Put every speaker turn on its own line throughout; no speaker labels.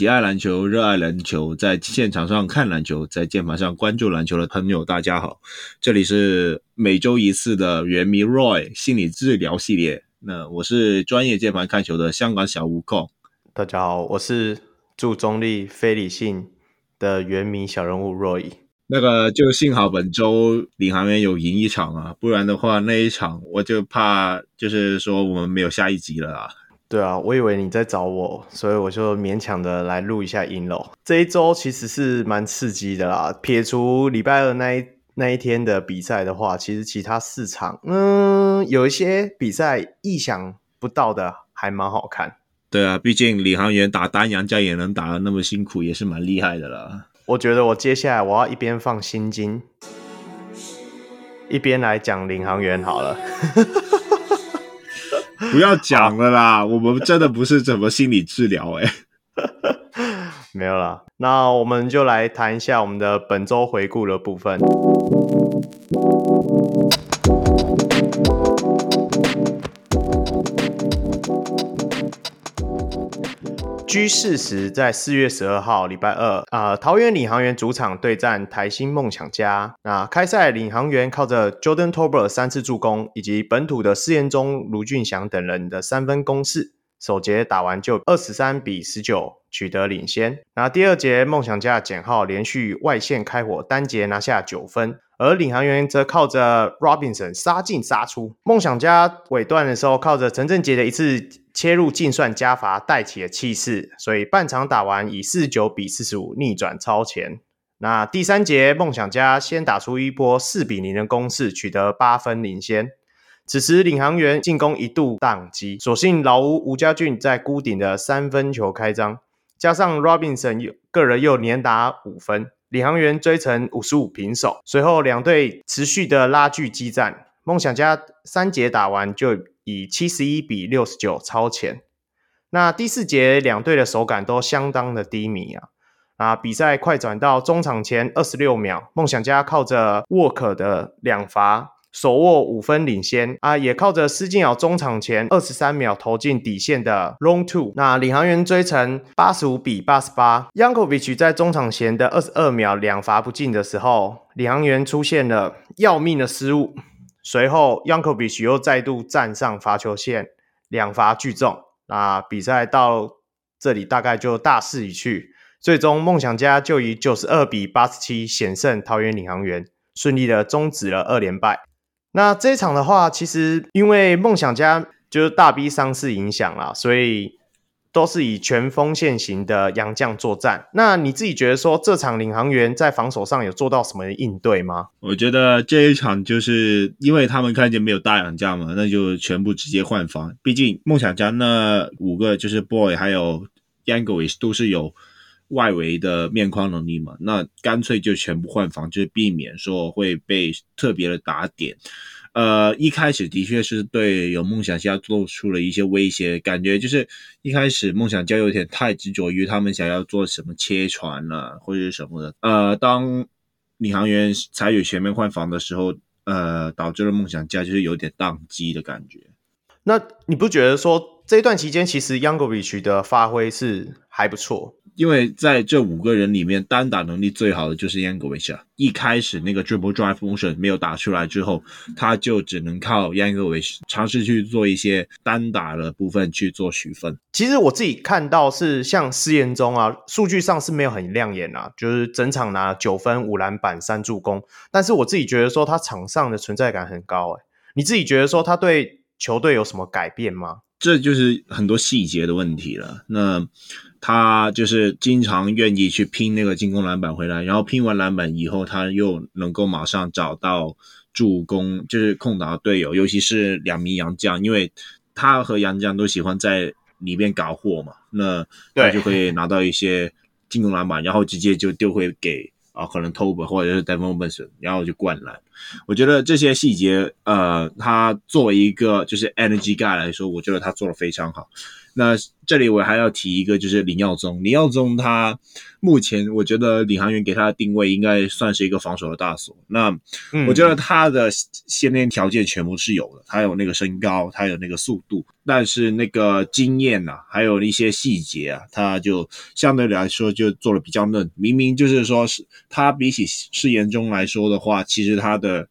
喜爱篮球、热爱篮球，在现场上看篮球，在键盘上关注篮球的朋友，大家好，这里是每周一次的原迷 Roy 心理治疗系列。那我是专业键盘看球的香港小悟空。
大家好，我是注中立、非理性的原迷小人物 Roy。
那个就幸好本周领航员有赢一场啊，不然的话那一场我就怕就是说我们没有下一集了啊。
对啊，我以为你在找我，所以我就勉强的来录一下音喽。这一周其实是蛮刺激的啦，撇除礼拜二那一那一天的比赛的话，其实其他四场，嗯，有一些比赛意想不到的还蛮好看。
对啊，毕竟领航员打单洋将也能打的那么辛苦，也是蛮厉害的啦。
我觉得我接下来我要一边放心经，一边来讲领航员好了。
不要讲了啦，我们真的不是怎么心理治疗哎、
欸，没有啦，那我们就来谈一下我们的本周回顾的部分。G 四十在四月十二号礼拜二，啊、桃园领航员主场对战台新梦想家。那开赛领航员靠着 Jordan Tober 三次助攻，以及本土的试验中、卢俊祥等人的三分攻势，首节打完就二十三比十九取得领先。那第二节梦想家简浩连续外线开火，单节拿下九分，而领航员则靠着 Robinson 杀进杀出。梦想家尾段的时候，靠着陈振杰的一次。切入净算加罚带起了气势，所以半场打完以四十九比四十五逆转超前。那第三节梦想家先打出一波四比零的攻势，取得八分领先。此时领航员进攻一度宕机，所幸老吴吴家俊在孤顶的三分球开张，加上 Robinson 个人又连打五分，领航员追成五十五平手。随后两队持续的拉锯激战，梦想家三节打完就。以七十一比六十九超前。那第四节两队的手感都相当的低迷啊。啊，比赛快转到中场前二十六秒，梦想家靠着沃克的两罚手握五分领先啊，也靠着施晋尧中场前二十三秒投进底线的 long two。那领航员追成八十五比八十八。Yankovic 在中场前的二十二秒两罚不进的时候，领航员出现了要命的失误。随后，Yankovic 又再度站上罚球线，两罚俱中。那比赛到这里大概就大势已去，最终梦想家就以九十二比八十七险胜桃园领航员，顺利的终止了二连败。那这一场的话，其实因为梦想家就是大 B 伤势影响啦，所以。都是以全锋线型的洋将作战。那你自己觉得说这场领航员在防守上有做到什么应对吗？
我觉得这一场就是因为他们看见没有大洋将嘛，那就全部直接换防。毕竟梦想家那五个就是 Boy 还有 Yankovic 都是有外围的面框能力嘛，那干脆就全部换防，就是避免说会被特别的打点。呃，一开始的确是对有梦想家做出了一些威胁，感觉就是一开始梦想家有点太执着于他们想要做什么切传啊，或者是什么的。呃，当领航员采取全面换防的时候，呃，导致了梦想家就是有点宕机的感觉。
那你不觉得说这一段期间其实 Yankovic 的发挥是还不错？
因为在这五个人里面，单打能力最好的就是 Yankovic。一开始那个 dribble drive motion 没有打出来之后，他就只能靠 Yankovic 尝试去做一些单打的部分去做取分。
其实我自己看到是像施延中啊，数据上是没有很亮眼啊，就是整场拿九分、五篮板、三助攻。但是我自己觉得说他场上的存在感很高。哎，你自己觉得说他对球队有什么改变吗？
这就是很多细节的问题了。那。他就是经常愿意去拼那个进攻篮板回来，然后拼完篮板以后，他又能够马上找到助攻，就是空档队友，尤其是两名洋将，因为他和洋将都喜欢在里面搞货嘛，那他就可以拿到一些进攻篮板，然后直接就丢回给啊，可能 Tober 或者是 Devon b e n s o n 然后就灌篮。我觉得这些细节，呃，他作为一个就是 Energy Guy 来说，我觉得他做的非常好。那这里我还要提一个，就是林耀宗。林耀宗他目前我觉得领航员给他的定位应该算是一个防守的大锁。那我觉得他的先天条件全部是有的，他有那个身高，他有那个速度，但是那个经验呐、啊，还有一些细节啊，他就相对来说就做的比较嫩。明明就是说是他比起誓言中来说的话，其实他的。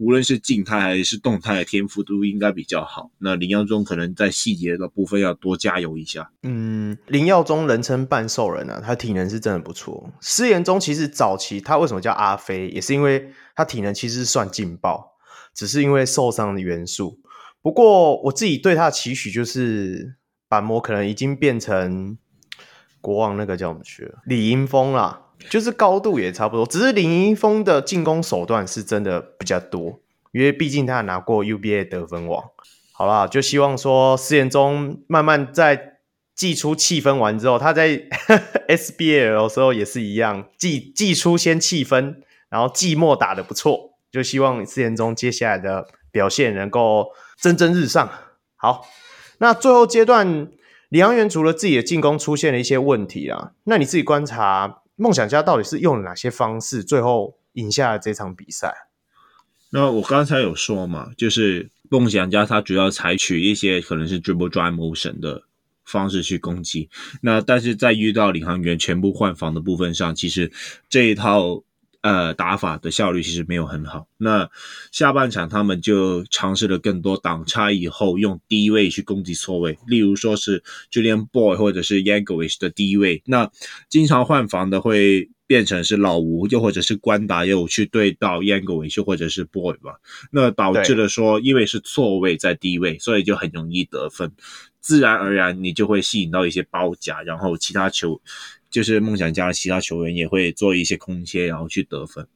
无论是静态还是动态的天赋都应该比较好。那林耀宗可能在细节的部分要多加油一下。
嗯，林耀宗人称半兽人啊，他体能是真的不错。施延中其实早期他为什么叫阿飞，也是因为他体能其实算劲爆，只是因为受伤的元素。不过我自己对他的期许就是板模可能已经变成国王那个叫什么去了，李英峰啦。就是高度也差不多，只是林一峰的进攻手段是真的比较多，因为毕竟他拿过 UBA 得分王。好啦，就希望说施延中慢慢在祭出气氛完之后，他在 SBL 的时候也是一样，祭祭出先气氛，然后季末打得不错，就希望施延中接下来的表现能够蒸蒸日上。好，那最后阶段领航员除了自己的进攻出现了一些问题啊，那你自己观察。梦想家到底是用了哪些方式，最后赢下了这场比赛？
那我刚才有说嘛，就是梦想家他主要采取一些可能是 dribble drive motion 的方式去攻击。那但是在遇到领航员全部换防的部分上，其实这一套。呃，打法的效率其实没有很好。那下半场他们就尝试了更多挡拆以后，用低位去攻击错位，例如说是 Julian Boy 或者是 Yankovic 的低位。那经常换防的会变成是老吴，又或者是关达又去对到 Yankovic 或者是 Boy 吧。那导致了说，因为是错位在低位，所以就很容易得分，自然而然你就会吸引到一些包夹，然后其他球。就是梦想家的其他球员也会做一些空切，然后去得分。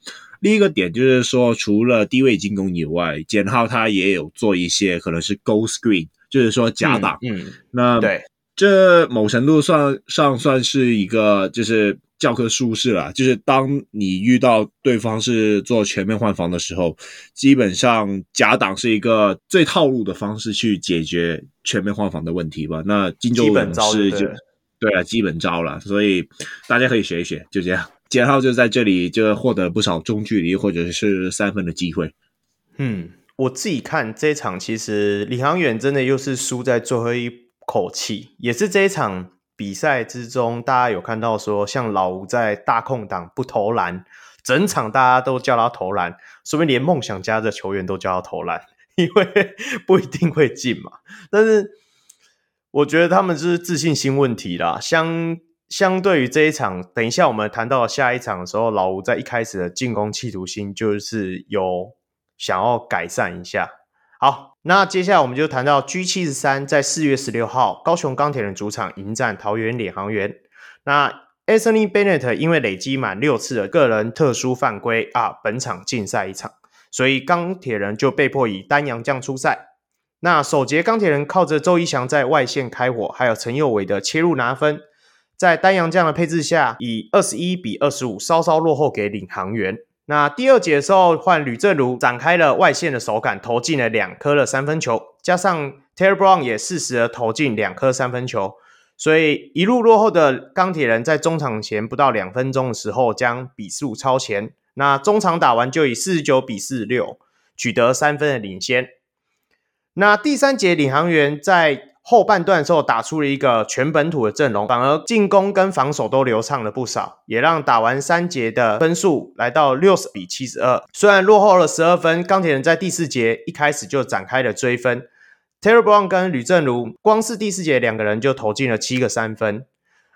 另一个点就是说，除了低位进攻以外，简浩他也有做一些可能是 goal screen，就是说假挡。
嗯，嗯
那对，这某程度算上算是一个就是教科书式了。就是当你遇到对方是做全面换防的时候，基本上假挡是一个最套路的方式去解决全面换防的问题吧。那金州勇士就。对啊，基本招了，所以大家可以学一学，就这样。杰浩就在这里就获得不少中距离或者是三分的机会。
嗯，我自己看这一场，其实李航远真的又是输在最后一口气，也是这一场比赛之中，大家有看到说，像老吴在大空档不投篮，整场大家都叫他投篮，说不定连梦想家的球员都叫他投篮，因为不一定会进嘛。但是。我觉得他们是自信心问题啦。相相对于这一场，等一下我们谈到下一场的时候，老吴在一开始的进攻企图心就是有想要改善一下。好，那接下来我们就谈到 G 七十三在四月十六号高雄钢铁人主场迎战桃园领航员。那 Anthony Bennett 因为累积满六次的个人特殊犯规啊，本场禁赛一场，所以钢铁人就被迫以单阳将出赛。那首节钢铁人靠着周一翔在外线开火，还有陈佑伟的切入拿分，在丹阳这样的配置下，以二十一比二十五稍稍落后给领航员。那第二节的时候，换吕政儒展开了外线的手感，投进了两颗的三分球，加上 Taylor Brown 也适时的投进两颗三分球，所以一路落后的钢铁人在中场前不到两分钟的时候将比数超前。那中场打完就以四十九比四十六取得三分的领先。那第三节领航员在后半段的时候打出了一个全本土的阵容，反而进攻跟防守都流畅了不少，也让打完三节的分数来到六十比七十二。虽然落后了十二分，钢铁人在第四节一开始就展开了追分。Terry Brown 跟吕正如光是第四节两个人就投进了七个三分，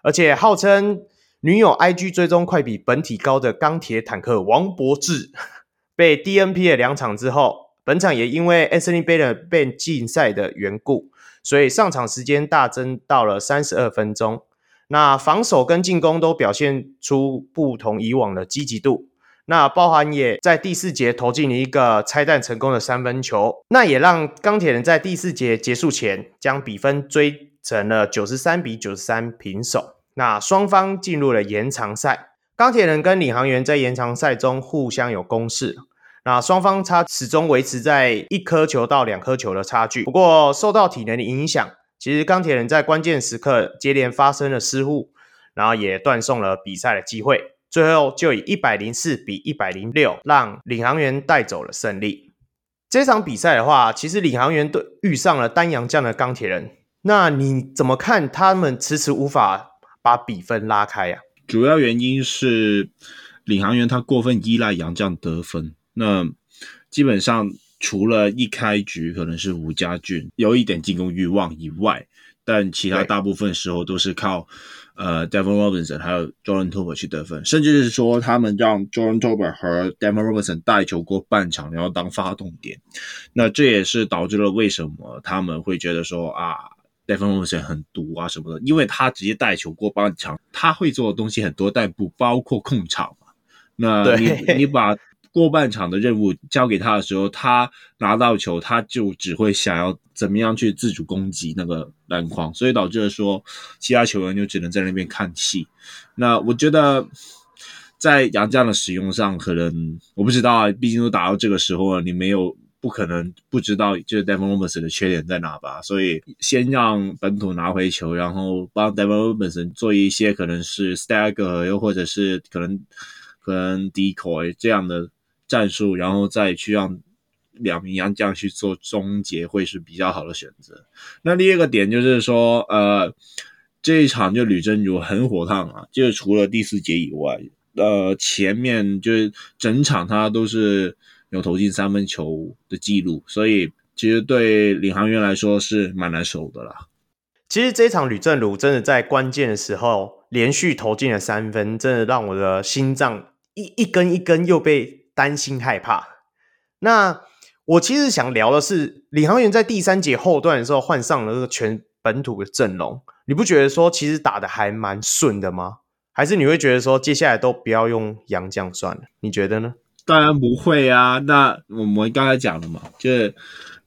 而且号称女友 IG 追踪快比本体高的钢铁坦克王柏智 被 DNP 了两场之后。本场也因为 Anthony Bennett 被禁赛的缘故，所以上场时间大增到了三十二分钟。那防守跟进攻都表现出不同以往的积极度。那包含也在第四节投进了一个拆弹成功的三分球，那也让钢铁人在第四节结束前将比分追成了九十三比九十三平手。那双方进入了延长赛，钢铁人跟领航员在延长赛中互相有攻势。那双方差始终维持在一颗球到两颗球的差距。不过受到体能的影响，其实钢铁人在关键时刻接连发生了失误，然后也断送了比赛的机会，最后就以一百零四比一百零六让领航员带走了胜利。这场比赛的话，其实领航员对遇上了单洋将的钢铁人，那你怎么看他们迟迟无法把比分拉开呀、啊？
主要原因是领航员他过分依赖洋将得分，那基本上。除了一开局可能是吴家俊有一点进攻欲望以外，但其他大部分时候都是靠呃 Devon Robinson 还有 Jordan Tolbert 去得分，甚至是说他们让 Jordan Tolbert 和 Devon Robinson 带球过半场，然后当发动点。那这也是导致了为什么他们会觉得说啊 Devon Robinson 很毒啊什么的，因为他直接带球过半场，他会做的东西很多，但不包括控场嘛。那你你把过半场的任务交给他的时候，他拿到球，他就只会想要怎么样去自主攻击那个篮筐，所以导致了说其他球员就只能在那边看戏。那我觉得在杨将的使用上，可能我不知道啊，毕竟都打到这个时候了，你没有不可能不知道就是 Devon Robinson 的缺点在哪吧？所以先让本土拿回球，然后帮 Devon Robinson 做一些可能是 stagger，又或者是可能可能 decoy 这样的。战术，然后再去让两名洋将去做终结，会是比较好的选择。那第二个点就是说，呃，这一场就吕振儒很火烫啊，就是除了第四节以外，呃，前面就是整场他都是有投进三分球的记录，所以其实对领航员来说是蛮难守的啦。
其实这一场吕振儒真的在关键的时候连续投进了三分，真的让我的心脏一一根一根又被。担心害怕，那我其实想聊的是，领航员在第三节后段的时候换上了这个全本土的阵容，你不觉得说其实打得还蛮顺的吗？还是你会觉得说接下来都不要用洋将算了？你觉得呢？
当然不会啊，那我们刚才讲了嘛，就是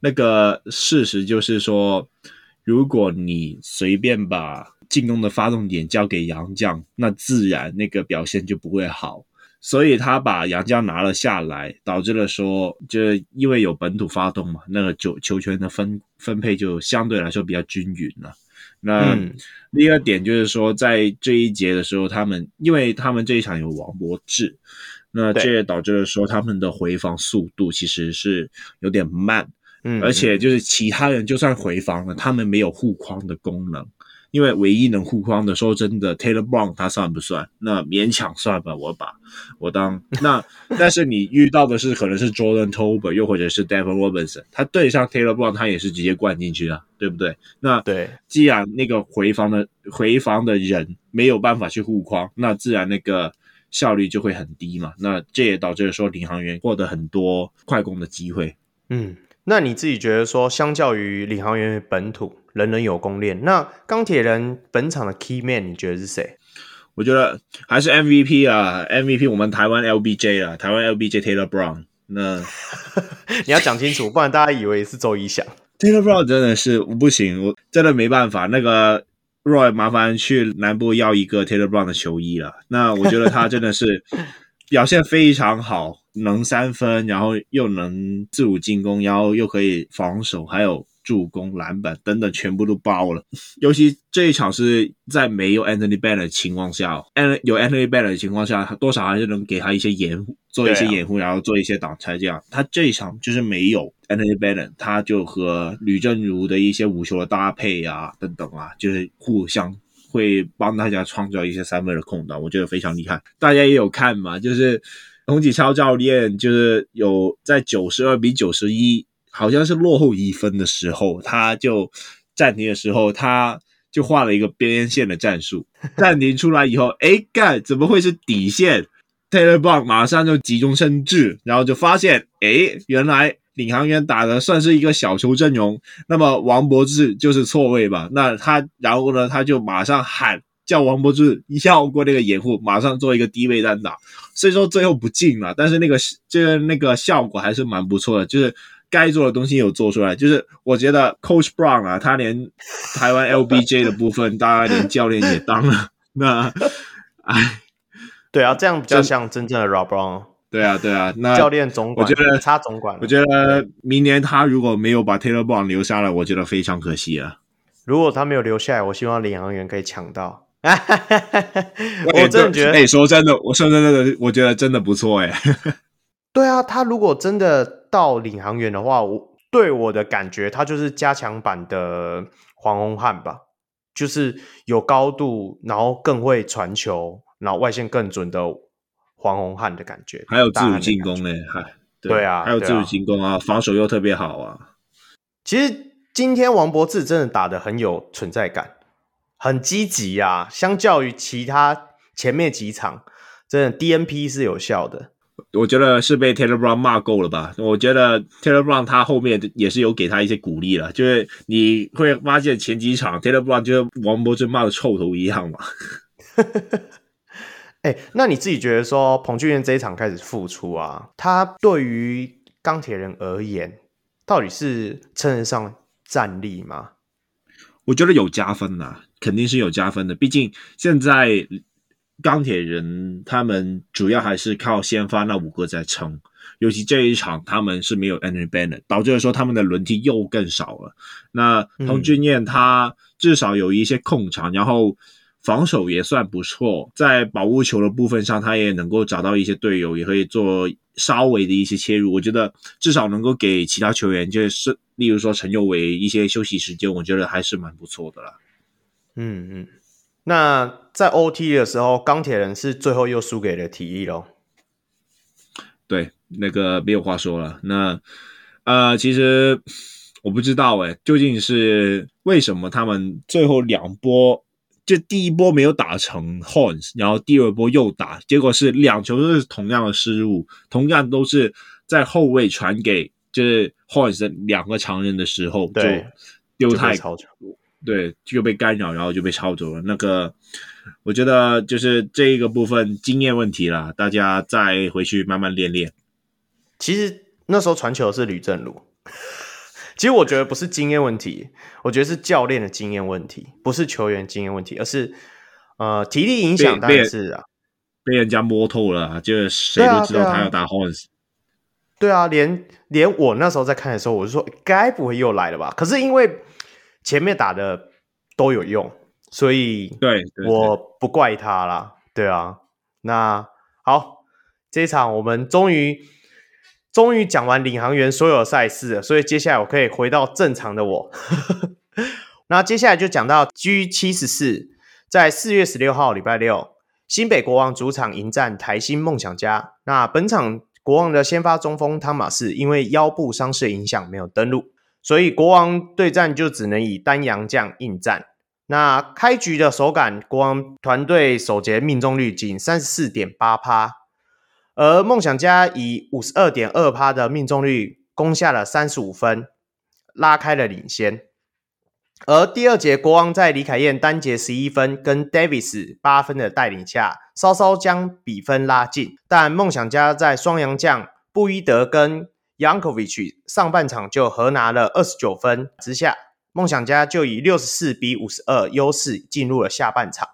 那个事实就是说，如果你随便把进攻的发动点交给洋将，那自然那个表现就不会好。所以他把杨绛拿了下来，导致了说，就因为有本土发动嘛，那个球球权的分分配就相对来说比较均匀了。那另一个点就是说，在这一节的时候，他们因为他们这一场有王博智，那这也导致了说他们的回防速度其实是有点慢，嗯，而且就是其他人就算回防了，他们没有护框的功能。因为唯一能护框的，说真的，Taylor Brown 他算不算？那勉强算吧，我把我当那。但是你遇到的是可能是 Jordan Tolbert 又或者是 Devin Robinson，他对上 Taylor Brown，他也是直接灌进去啊，对不对？那
对，
既然那个回防的回防的人没有办法去护框，那自然那个效率就会很低嘛。那这也导致了说领航员获得很多快攻的机会。
嗯，那你自己觉得说，相较于领航员本土？人人有功链。那钢铁人本场的 key man 你觉得是谁？
我觉得还是 MVP 啊，MVP 我们台湾 LBJ 啊，台湾 LBJ Taylor Brown。那
你要讲清楚，不然大家以为是周一翔。
Taylor Brown 真的是我不行，我真的没办法。那个 Roy 麻烦去南部要一个 Taylor Brown 的球衣了。那我觉得他真的是 表现非常好，能三分，然后又能自主进攻，然后又可以防守，还有。助攻、篮板等等全部都包了，尤其这一场是在没有 Anthony Bennett 的情况下，An 有 Anthony Bennett 的情况下，他多少还是能给他一些掩护，做一些掩护，然后做一些挡拆。这样，他这一场就是没有 Anthony Bennett，他就和吕正如的一些无球的搭配啊，等等啊，就是互相会帮大家创造一些三分的空档，我觉得非常厉害。大家也有看嘛，就是洪启超教练就是有在九十二比九十一。好像是落后一分的时候，他就暂停的时候，他就画了一个边线的战术。暂停出来以后，哎，干，怎么会是底线？Taylor Brown 马上就急中生智，然后就发现，哎，原来领航员打的算是一个小球阵容。那么王柏智就是错位吧？那他，然后呢，他就马上喊叫王柏智绕过那个掩护，马上做一个低位单打。虽说最后不进了，但是那个就是那个效果还是蛮不错的，就是。该做的东西有做出来，就是我觉得 Coach Brown 啊，他连台湾 LBJ 的部分，大概连教练也当了。那，哎，
对啊，这样比较像真正的 Rob Brown。
对啊，对啊，那
教练总管，
我觉得
他总管。
我觉得明年他如果没有把 Taylor Brown 留下来，我觉得非常可惜啊。
如果他没有留下来，我希望领航员可以抢到。我真的觉得，
哎、欸，说真的，我说真的，我觉得真的不错，哎。
对啊，他如果真的到领航员的话，我对我的感觉，他就是加强版的黄宏汉吧，就是有高度，然后更会传球，然后外线更准的黄宏汉的感觉，
还有自主进攻呢，还对，
对啊，
还有自主进攻啊，啊防守又特别好啊。
其实今天王博智真的打的很有存在感，很积极啊，相较于其他前面几场，真的 DNP 是有效的。
我觉得是被 Taylor Brown 骂够了吧？我觉得 Taylor Brown 他后面也是有给他一些鼓励了，就是你会发现前几场 Taylor Brown 就是王柏智骂的臭头一样嘛。
哎、欸，那你自己觉得说彭俊彦这一场开始复出啊，他对于钢铁人而言，到底是称得上战力吗？
我觉得有加分呐，肯定是有加分的，毕竟现在。钢铁人他们主要还是靠先发那五个在撑，尤其这一场他们是没有 Andrew Bennett，导致了说他们的轮替又更少了。那彭俊彦他至少有一些控场，然后防守也算不错，在保护球的部分上，他也能够找到一些队友，也可以做稍微的一些切入。我觉得至少能够给其他球员，就是例如说陈佑伟一些休息时间，我觉得还是蛮不错的啦。
嗯嗯。那在 OT 的时候，钢铁人是最后又输给了体力咯。
对，那个没有话说了。那呃，其实我不知道诶，究竟是为什么他们最后两波，就第一波没有打成 Horns，然后第二波又打，结果是两球都是同样的失误，同样都是在后卫传给就是 Horns 的两个常人的时候，就丢太超对，就被干扰，然后就被抄走了。那个，我觉得就是这一个部分经验问题啦，大家再回去慢慢练练。
其实那时候传球是吕政儒，其实我觉得不是经验问题，我觉得是教练的经验问题，不是球员经验问题，而是呃体力影响。当然是啊，
被人家摸透了，就是谁都知道他要打 Horns。
对啊，连连我那时候在看的时候，我就说该不会又来了吧？可是因为。前面打的都有用，所以对我不怪他啦。对啊，那好，这一场我们终于终于讲完领航员所有赛事了，所以接下来我可以回到正常的我。那接下来就讲到 G 七十四，在四月十六号礼拜六，新北国王主场迎战台新梦想家。那本场国王的先发中锋汤马士因为腰部伤势影响没有登录。所以国王对战就只能以单洋将应战。那开局的手感，国王团队首节命中率仅三十四点八趴，而梦想家以五十二点二趴的命中率攻下了三十五分，拉开了领先。而第二节，国王在李凯燕单节十一分跟 Davis 八分的带领下，稍稍将比分拉近。但梦想家在双洋将布伊德跟 Yankovic 上半场就合拿了二十九分之下，梦想家就以六十四比五十二优势进入了下半场。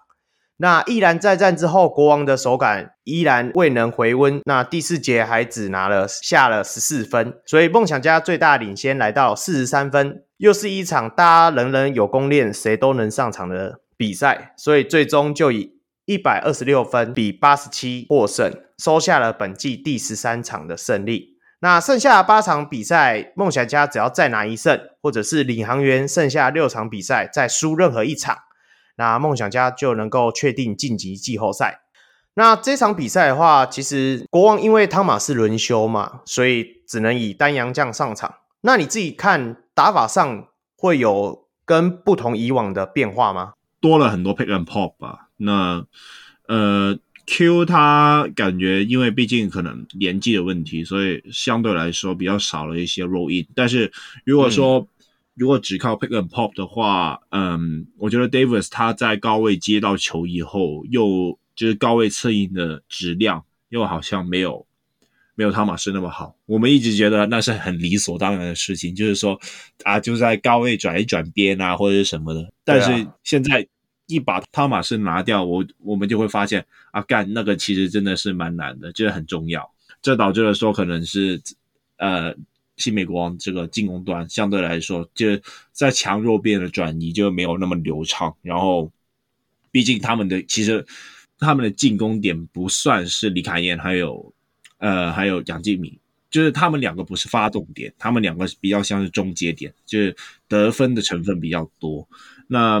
那毅然再战之后，国王的手感依然未能回温。那第四节还只拿了下了十四分，所以梦想家最大领先来到四十三分。又是一场大家人人有功练，谁都能上场的比赛，所以最终就以一百二十六分比八十七获胜，收下了本季第十三场的胜利。那剩下八场比赛，梦想家只要再拿一胜，或者是领航员剩下六场比赛再输任何一场，那梦想家就能够确定晋级季后赛。那这场比赛的话，其实国王因为汤马斯轮休嘛，所以只能以单洋将上场。那你自己看打法上会有跟不同以往的变化吗？
多了很多 pick and pop 吧。那呃。Q 他感觉，因为毕竟可能年纪的问题，所以相对来说比较少了一些 roll in。但是如果说、嗯、如果只靠 pick and pop 的话，嗯，我觉得 Davis 他在高位接到球以后，又就是高位策应的质量又好像没有没有汤马士那么好。我们一直觉得那是很理所当然的事情，就是说啊，就在高位转一转边啊，或者是什么的。但是现在。一把汤马士拿掉，我我们就会发现啊，干那个其实真的是蛮难的，这、就是、很重要。这导致了说可能是呃新美国王这个进攻端相对来说，就在强弱边的转移就没有那么流畅。然后，毕竟他们的其实他们的进攻点不算是李凯燕，还有呃还有杨敬敏，就是他们两个不是发动点，他们两个比较像是终结点，就是得分的成分比较多。那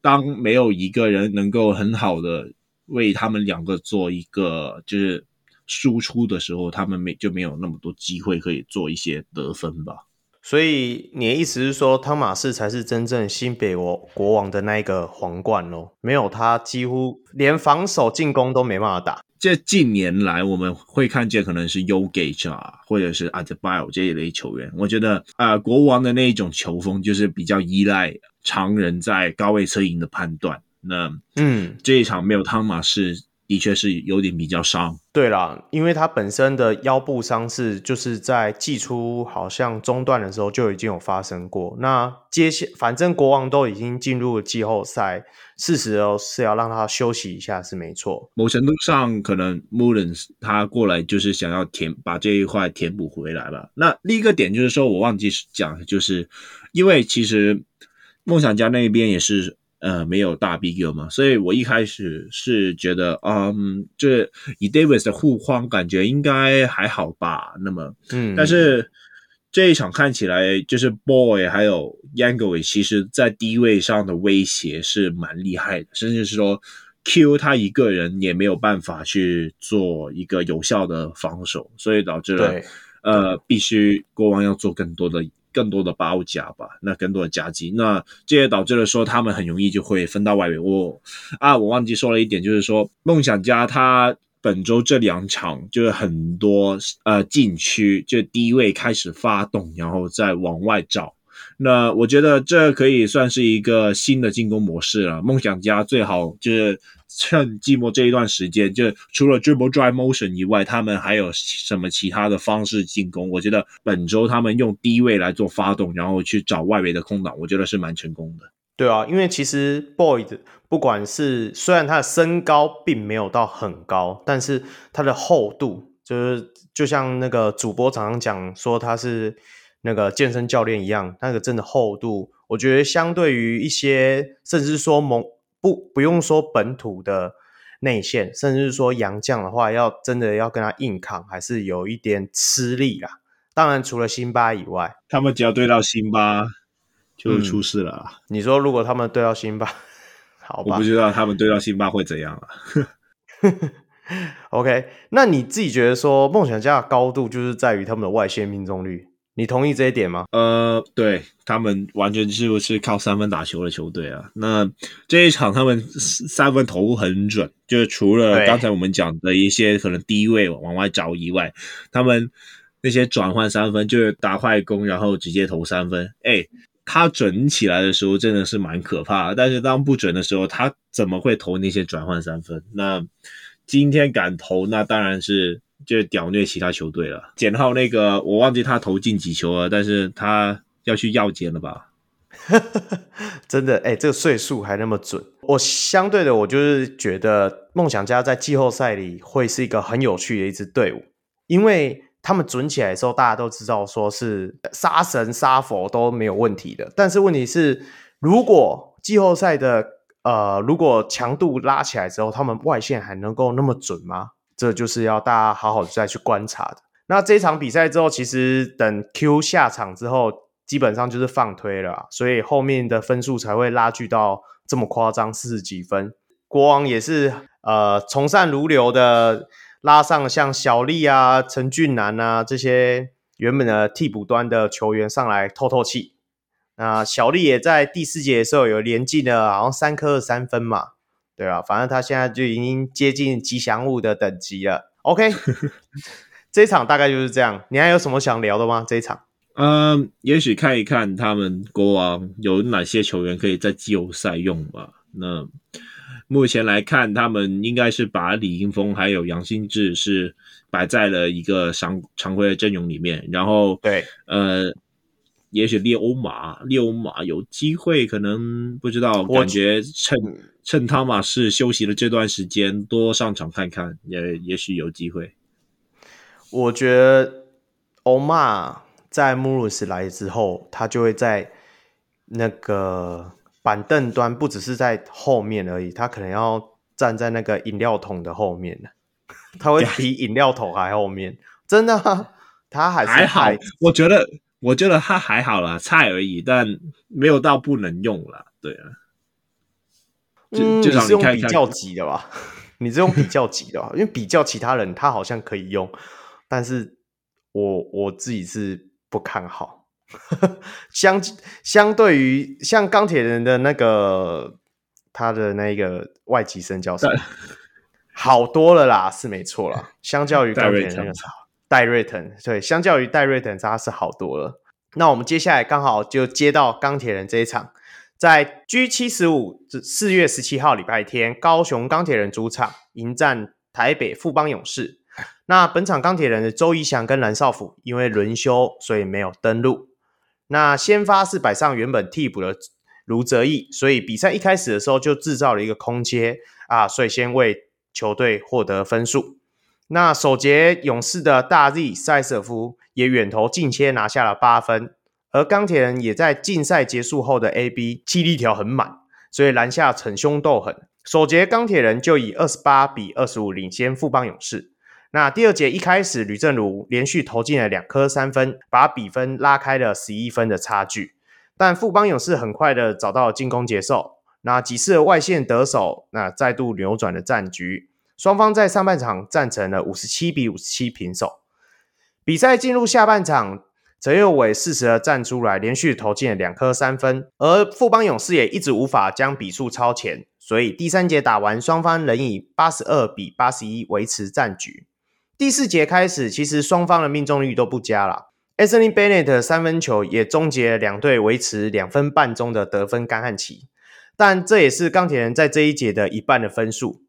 当没有一个人能够很好的为他们两个做一个就是。输出的时候，他们没就没有那么多机会可以做一些得分吧。
所以你的意思是说，汤马士才是真正新北国国王的那一个皇冠咯？没有他，几乎连防守进攻都没办法打。
这近年来我们会看见可能是 Jokic 啊，或者是 Adebayo 这一类球员。我觉得啊、呃，国王的那一种球风就是比较依赖常人在高位策应的判断。那嗯，这一场没有汤马是。的确是有点比较伤，
对啦，因为他本身的腰部伤势就是在季初好像中段的时候就已经有发生过。那接下反正国王都已经进入了季后赛，事实哦是要让他休息一下是没错。
某程度上，可能 Mullins 他过来就是想要填把这一块填补回来了。那另一个点就是说我忘记讲，就是因为其实梦想家那边也是。呃，没有大 Big 嘛，所以我一开始是觉得，嗯，这以 Davis 的护框感觉应该还好吧。那么，嗯，但是这一场看起来就是 Boy 还有 Yangoe 其实在低位上的威胁是蛮厉害的，甚至是说 Q 他一个人也没有办法去做一个有效的防守，所以导致了，呃，必须国王要做更多的。更多的包夹吧，那更多的夹击，那这也导致了说他们很容易就会分到外围。我啊，我忘记说了一点，就是说梦想家他本周这两场就是很多呃禁区就低位开始发动，然后再往外找。那我觉得这可以算是一个新的进攻模式了。梦想家最好就是。趁寂寞这一段时间，就除了 dribble drive motion 以外，他们还有什么其他的方式进攻？我觉得本周他们用低位来做发动，然后去找外围的空档，我觉得是蛮成功的。
对啊，因为其实 Boyd 不管是虽然他的身高并没有到很高，但是他的厚度就是就像那个主播常常讲说他是那个健身教练一样，那个真的厚度，我觉得相对于一些甚至说某。不，不用说本土的内线，甚至是说洋将的话，要真的要跟他硬扛，还是有一点吃力啦。当然，除了辛巴以外，
他们只要对到辛巴就出事了。嗯。
你说，如果他们对到辛巴，好吧，
我不知道他们对到辛巴会怎样啊。
OK，那你自己觉得说，梦想家的高度就是在于他们的外线命中率。你同意这一点吗？
呃，对，他们完全就是靠三分打球的球队啊。那这一场他们三分投很准，就是除了刚才我们讲的一些可能低位往外找以外，他们那些转换三分就是打快攻，然后直接投三分。哎，他准起来的时候真的是蛮可怕的，但是当不准的时候，他怎么会投那些转换三分？那今天敢投，那当然是。就屌虐其他球队了。简浩那个我忘记他投进几球了，但是他要去药检了吧？
真的哎、这个岁数还那么准。我相对的，我就是觉得梦想家在季后赛里会是一个很有趣的一支队伍，因为他们准起来的时候，大家都知道说是杀神杀佛都没有问题的。但是问题是，如果季后赛的呃，如果强度拉起来之后，他们外线还能够那么准吗？这就是要大家好好再去观察的。那这场比赛之后，其实等 Q 下场之后，基本上就是放推了，所以后面的分数才会拉锯到这么夸张，四十几分。国王也是呃从善如流的拉上像小丽啊、陈俊南啊这些原本的替补端的球员上来透透气。那小丽也在第四节的时候有连进了，好像三颗三分嘛。对啊，反正他现在就已经接近吉祥物的等级了。OK，这一场大概就是这样。你还有什么想聊的吗？这一场？
嗯，也许看一看他们国王有哪些球员可以在季后赛用吧。那目前来看，他们应该是把李英峰还有杨新志是摆在了一个常常规的阵容里面，然后
对，
呃。也许列欧马，列欧马有机会，可能不知道，感觉趁趁汤马士休息的这段时间多上场看看，也也许有机会。
我觉得欧马在穆鲁斯来之后，他就会在那个板凳端，不只是在后面而已，他可能要站在那个饮料桶的后面，他会比饮料桶还后面，真的、啊，他还是
还好，我觉得，我觉得他还好啦，菜而已，但没有到不能用了，对啊，
就、嗯、你是用比较级的吧？你是用比较级的吧？因为比较其他人，他好像可以用，但是我我自己是不看好。相相对于像钢铁人的那个他的那个外籍生叫什么？好多了啦，是没错啦。相较于钢铁人那个戴瑞腾，对，相较于戴瑞腾，他是好多了。那我们接下来刚好就接到钢铁人这一场。在 G 七十五，四月十七号礼拜天，高雄钢铁人主场迎战台北富邦勇士。那本场钢铁人的周怡翔跟蓝少辅因为轮休，所以没有登录。那先发是摆上原本替补的卢哲义，所以比赛一开始的时候就制造了一个空切啊，所以先为球队获得分数。那首节勇士的大 Z 塞瑟夫也远投近切拿下了八分。而钢铁人也在竞赛结束后的 AB 气力条很满，所以篮下逞凶斗狠。首节钢铁人就以二十八比二十五领先富邦勇士。那第二节一开始，吕正儒连续投进了两颗三分，把比分拉开了十一分的差距。但富邦勇士很快的找到了进攻节奏，那几次外线得手，那再度扭转了战局。双方在上半场战成了五十七比五十七平手。比赛进入下半场。陈佑伟适时的站出来，连续投进了两颗三分，而富邦勇士也一直无法将比数超前，所以第三节打完，双方仍以八十二比八十一维持战局。第四节开始，其实双方的命中率都不佳了，Anthony Bennett 的三分球也终结了两队维持两分半钟的得分干旱期，但这也是钢铁人在这一节的一半的分数。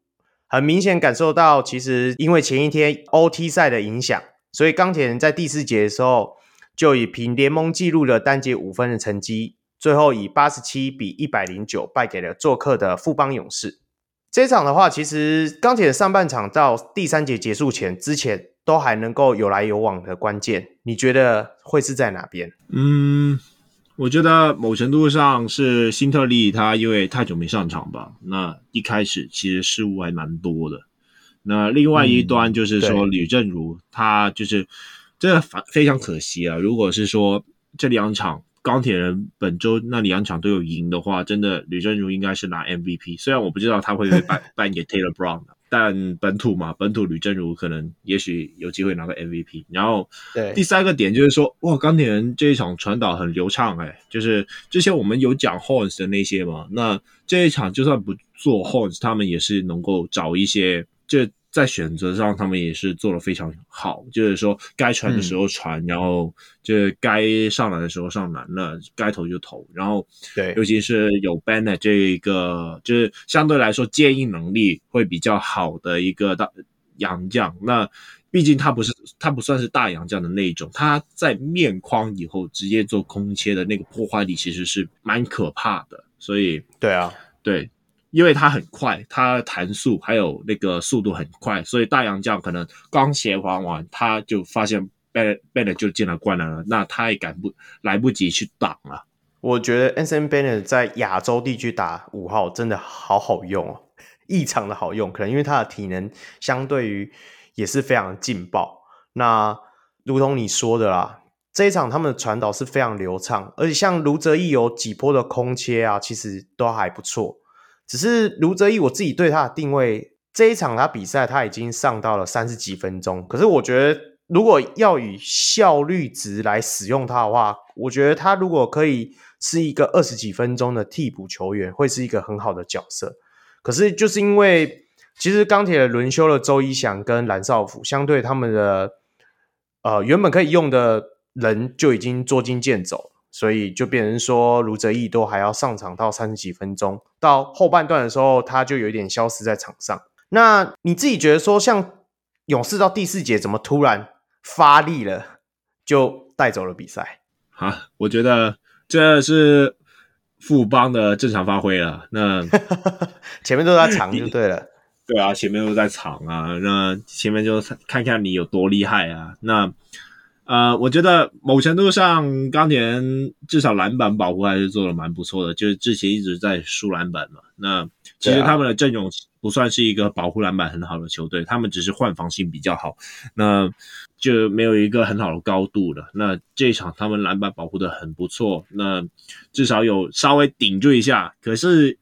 很明显感受到，其实因为前一天 OT 赛的影响，所以钢铁人在第四节的时候。就以平联盟纪录的单节五分的成绩，最后以八十七比一百零九败给了做客的富邦勇士。这场的话，其实钢铁的上半场到第三节结束前之前都还能够有来有往的关键，你觉得会是在哪边？
嗯，我觉得某程度上是辛特利他因为太久没上场吧，那一开始其实失误还蛮多的。那另外一端就是说吕正如他就是。这非非常可惜啊！如果是说这两场钢铁人本周那两场都有赢的话，真的吕正如应该是拿 MVP。虽然我不知道他会不会颁颁 给 Taylor Brown，但本土嘛，本土吕正如可能也许有机会拿个 MVP。然后，对第三个点就是说，哇，钢铁人这一场传导很流畅哎，就是之前我们有讲 Horns 的那些嘛，那这一场就算不做 Horns，他们也是能够找一些就。在选择上，他们也是做的非常好，就是说该传的时候传，嗯、然后就是该上篮的时候上篮，那该投就投，然后对，尤其是有 Bennett 这一个，就是相对来说接应能力会比较好的一个大洋将。那毕竟他不是他不算是大洋将的那一种，他在面框以后直接做空切的那个破坏力其实是蛮可怕的。所以
对啊，
对。因为他很快，他弹速还有那个速度很快，所以大洋将可能刚协防完，他就发现 b e n n e t 就进了灌篮了，那他也赶不来不及去挡了。
我觉得 SN BEN 在亚洲地区打五号真的好好用哦，异常的好用，可能因为他的体能相对于也是非常劲爆。那如同你说的啦，这一场他们的传导是非常流畅，而且像卢哲义有几波的空切啊，其实都还不错。只是卢哲义，我自己对他的定位，这一场他比赛他已经上到了三十几分钟。可是我觉得，如果要以效率值来使用他的话，我觉得他如果可以是一个二十几分钟的替补球员，会是一个很好的角色。可是就是因为，其实钢铁轮休了周一翔跟蓝少辅，相对他们的呃原本可以用的人就已经捉襟见肘。所以就变成说，卢哲义都还要上场到三十几分钟，到后半段的时候，他就有一点消失在场上。那你自己觉得说，像勇士到第四节怎么突然发力了，就带走了比赛？
啊，我觉得这是富邦的正常发挥了。那
前面都在藏就对了。
对啊，前面都在藏啊。那前面就看看你有多厉害啊。那。呃，我觉得某程度上，钢铁人至少篮板保护还是做的蛮不错的，就是之前一直在输篮板嘛。那其实他们的阵容不算是一个保护篮板很好的球队，他们只是换防性比较好，那就没有一个很好的高度了。那这一场他们篮板保护的很不错，那至少有稍微顶住一下。可是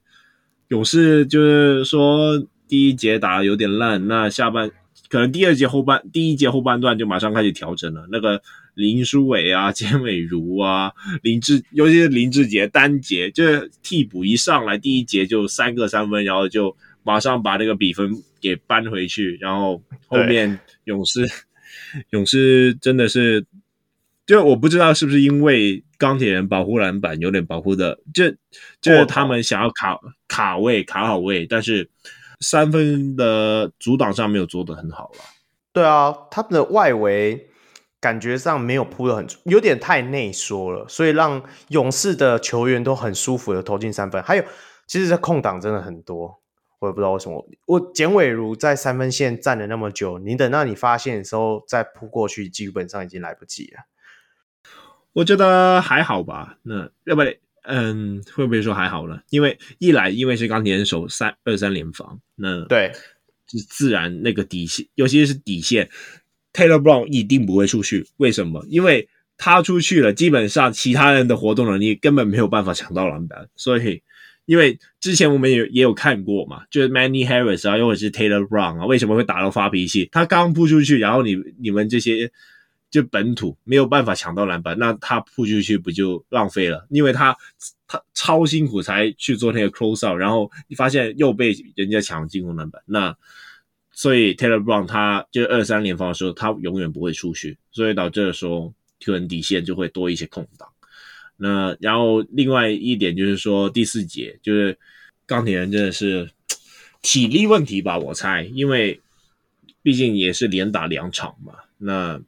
勇士就是说第一节打的有点烂，那下半。可能第二节后半，第一节后半段就马上开始调整了。那个林书伟啊、简伟如啊、林志，尤其是林志杰单节，就是替补一上来，第一节就三个三分，然后就马上把那个比分给扳回去。然后后面勇士，勇士真的是，就我不知道是不是因为钢铁人保护篮板有点保护的，就就是他们想要卡卡位卡好位，但是。三分的阻挡上没有做得很好了。
对啊，他们的外围感觉上没有铺的很，有点太内缩了，所以让勇士的球员都很舒服的投进三分。还有，其实这空档真的很多，我也不知道为什么。我简伟如在三分线站了那么久，你等到你发现的时候再扑过去，基本上已经来不及了。
我觉得还好吧，那要不然。嗯，会不会说还好呢？因为一来，因为是钢铁人守三二三联防，那对，就自然那个底线，尤其是底线，Taylor Brown 一定不会出去。为什么？因为他出去了，基本上其他人的活动能力根本没有办法抢到篮板。所以，因为之前我们也也有看过嘛，就是 Manny Harris 啊，又或者是 Taylor Brown 啊，为什么会打到发脾气？他刚扑出去，然后你你们这些。就本土没有办法抢到篮板，那他扑出去不就浪费了？因为他他超辛苦才去做那个 close out，然后你发现又被人家抢进攻篮板，那所以 Taylor Brown 他就二三联防的时候，他永远不会出去，所以导致说球员底线就会多一些空档。那然后另外一点就是说第四节就是钢铁人真的是体力问题吧，我猜，因为毕竟也是连打两场嘛，那。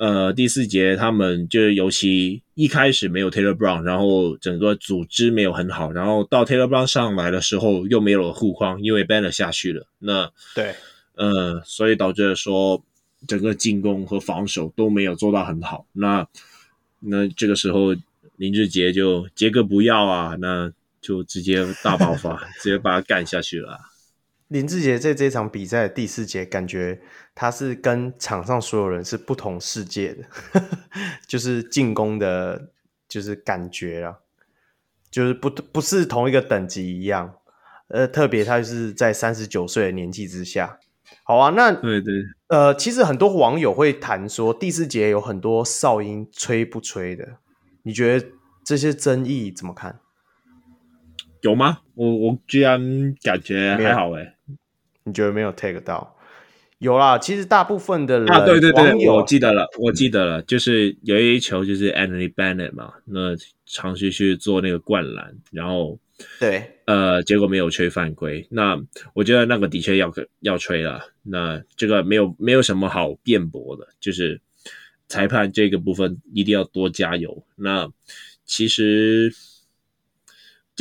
呃，第四节他们就是尤其一开始没有 Taylor Brown，然后整个组织没有很好，然后到 Taylor Brown 上来的时候又没有了护框，因为 Banner 下去了。那对，呃，所以导致说整个进攻和防守都没有做到很好。那那这个时候林志杰就杰哥不要啊，那就直接大爆发，直接把他干下去了。
林志杰在这场比赛的第四节，感觉他是跟场上所有人是不同世界的，就是进攻的，就是感觉啊，就是不不是同一个等级一样。呃，特别他是在三十九岁的年纪之下。好啊，那
对对，
呃，其实很多网友会谈说第四节有很多哨音吹不吹的，你觉得这些争议怎么看？
有吗？我我居然感觉还好诶。
你觉得没有 take 到？有啦，其实大部分的人
啊，对对对，我记得了，我记得了，就是有一球就是 Anthony Bennett 嘛，那尝试去做那个灌篮，然后
对，
呃，结果没有吹犯规。那我觉得那个的确要要吹了，那这个没有没有什么好辩驳的，就是裁判这个部分一定要多加油。那其实。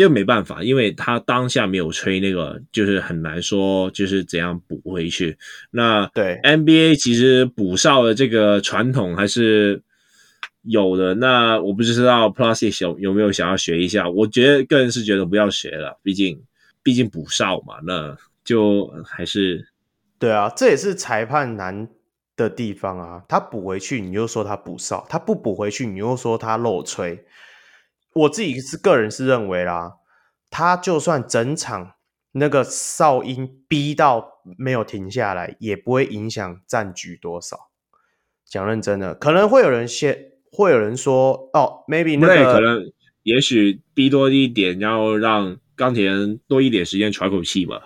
就没办法，因为他当下没有吹那个，就是很难说就是怎样补回去。那对 NBA 其实补哨的这个传统还是有的。那我不知道 Plus 有有没有想要学一下？我觉得个人是觉得不要学了，毕竟毕竟补哨嘛，那就还是
对啊，这也是裁判难的地方啊。他补回去，你又说他补哨；他不补回去，你又说他漏吹。我自己是个人是认为啦，他就算整场那个哨音逼到没有停下来，也不会影响战局多少。讲认真的，可能会有人先会有人说哦，maybe 那个
可能也许逼多一点，然后让钢铁人多一点时间喘口气吧。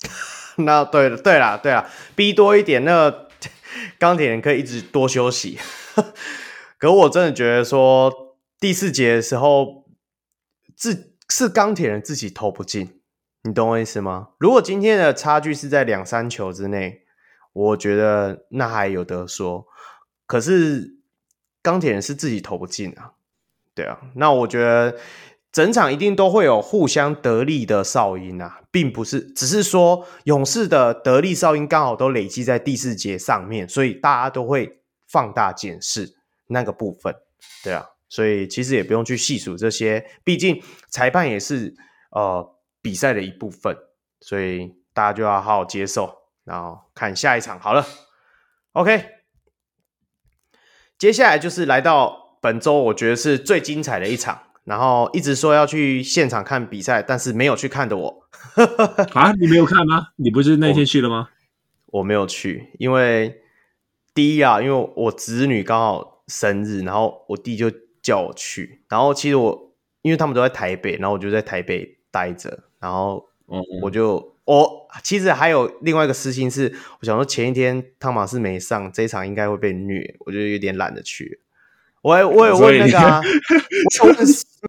那对了，对啦，对啦，逼多一点，那个钢铁人可以一直多休息。可我真的觉得说。第四节的时候，自是钢铁人自己投不进，你懂我意思吗？如果今天的差距是在两三球之内，我觉得那还有得说。可是钢铁人是自己投不进啊，对啊，那我觉得整场一定都会有互相得利的哨音啊，并不是只是说勇士的得利哨音刚好都累积在第四节上面，所以大家都会放大检视那个部分，对啊，所以其实也不用去细数这些，毕竟裁判也是呃比赛的一部分，所以大家就要好好接受，然后看下一场好了，OK，接下来就是来到本周我觉得是最精彩的一场，然后一直说要去现场看比赛，但是没有去看的我，
啊，你没有看吗？你不是那天去了吗？
我，我没有去，因为。第一啊，因为我侄女刚好生日，然后我弟就叫我去，然后其实我因为他们都在台北，然后我就在台北待着，然后我就我、嗯嗯、其实还有另外一个私心是，我想说前一天汤马斯没上，这一场应该会被虐，我就有点懒得去。我我有问那个啊，我问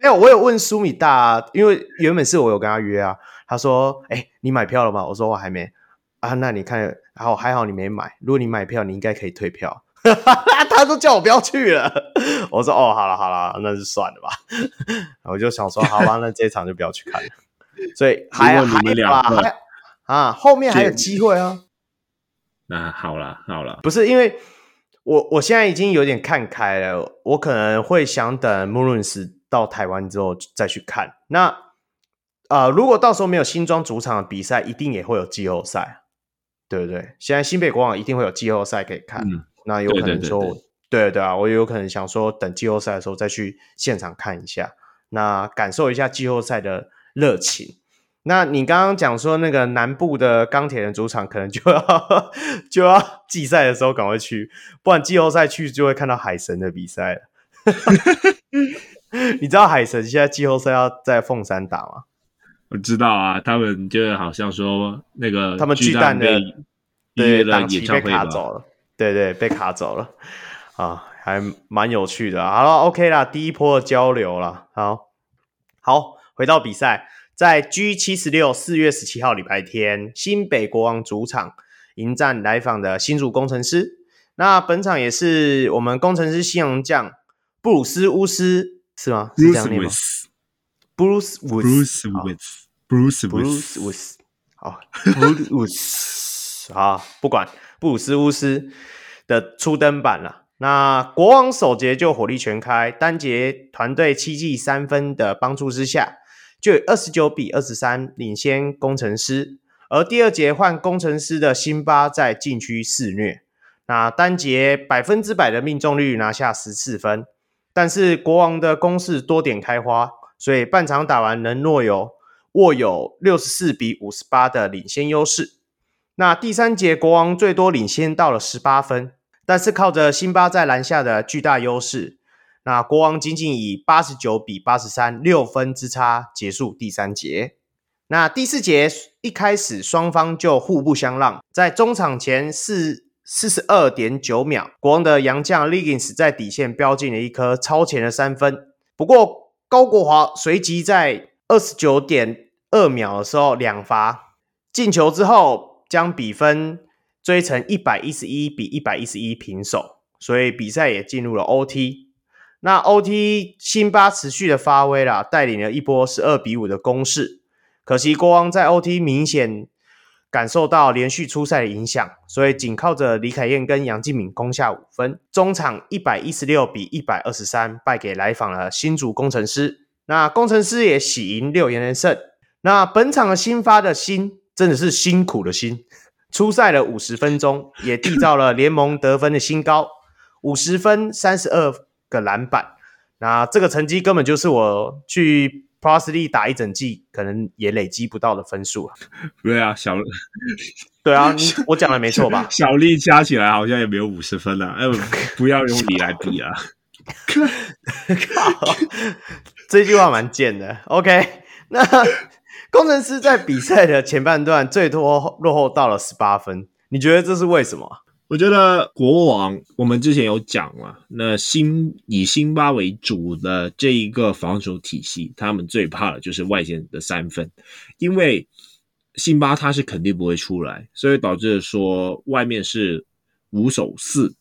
没有，我有问苏米大、啊，因为原本是我有跟他约啊，他说：“哎、欸，你买票了吗？”我说：“我还没。”啊，那你看。还好还好你没买，如果你买票，你应该可以退票。他都叫我不要去了，我说哦，好了好了，那就算了吧。我就想说，好吧，那这一场就不要去看了。所以还还还啊，后面还有机会啊。
那好了好了，
不是因为我我现在已经有点看开了，我可能会想等穆伦斯到台湾之后再去看。那啊、呃，如果到时候没有新庄主场的比赛，一定也会有季后赛。对不对？现在新北国王一定会有季后赛可以看，嗯、那有可能说，对对，啊，我有可能想说，等季后赛的时候再去现场看一下，那感受一下季后赛的热情。那你刚刚讲说那个南部的钢铁人主场，可能就要 就要季赛的时候赶快去，不然季后赛去就会看到海神的比赛了。你知道海神现在季后赛要在凤山打吗？
我知道啊，他们就好像说那个
他们巨蛋的
对
档期被卡走了，对对，被卡走了啊，还蛮有趣的。好了，OK 啦，第一波的交流了，好，好，回到比赛，在 G 七十六四月十七号礼拜天，新北国王主场迎战来访的新竹工程师。那本场也是我们工程师新洋将布鲁斯乌斯是吗？是这样念吗？Bruce
Woods, Bruce Woods, Bruce
Woods，好，Bruce Woods，好，不管布鲁斯乌斯的初登板了。那国王首节就火力全开，单节团队七记三分的帮助之下，就以二十九比二十三领先工程师。而第二节换工程师的辛巴在禁区肆虐，那单节百分之百的命中率拿下十四分，但是国王的攻势多点开花。所以半场打完，仍握有握有六十四比五十八的领先优势。那第三节国王最多领先到了十八分，但是靠着辛巴在篮下的巨大优势，那国王仅仅以八十九比八十三六分之差结束第三节。那第四节一开始双方就互不相让，在中场前四四十二点九秒，国王的洋将 Liggins 在底线飙进了一颗超前的三分，不过。高国华随即在二十九点二秒的时候两罚进球之后，将比分追成一百一十一比一百一十一平手，所以比赛也进入了 OT。那 OT 辛巴持续的发威啦，带领了一波十二比五的攻势。可惜国王在 OT 明显感受到连续出赛的影响，所以仅靠着李凯燕跟杨敬敏攻下五分，中场一百一十六比一百二十三败给来访了新竹工程师。那工程师也喜迎六连胜。那本场的新发的新真的是辛苦的辛，出赛了五十分钟，也缔造了联盟得分的新高，五十分三十二个篮板。那这个成绩根本就是我去。p r o s l y 打一整季，可能也累积不到的分数啊。
对啊，小
对啊，你我讲的没错吧？
小丽加起来好像也没有五十分啊。哎，不要用你来比啊！
靠，这句话蛮贱的。OK，那攻城狮在比赛的前半段最多落后到了十八分，你觉得这是为什么？
我觉得国王，我们之前有讲了，那辛以辛巴为主的这一个防守体系，他们最怕的就是外线的三分，因为辛巴他是肯定不会出来，所以导致说外面是五守四，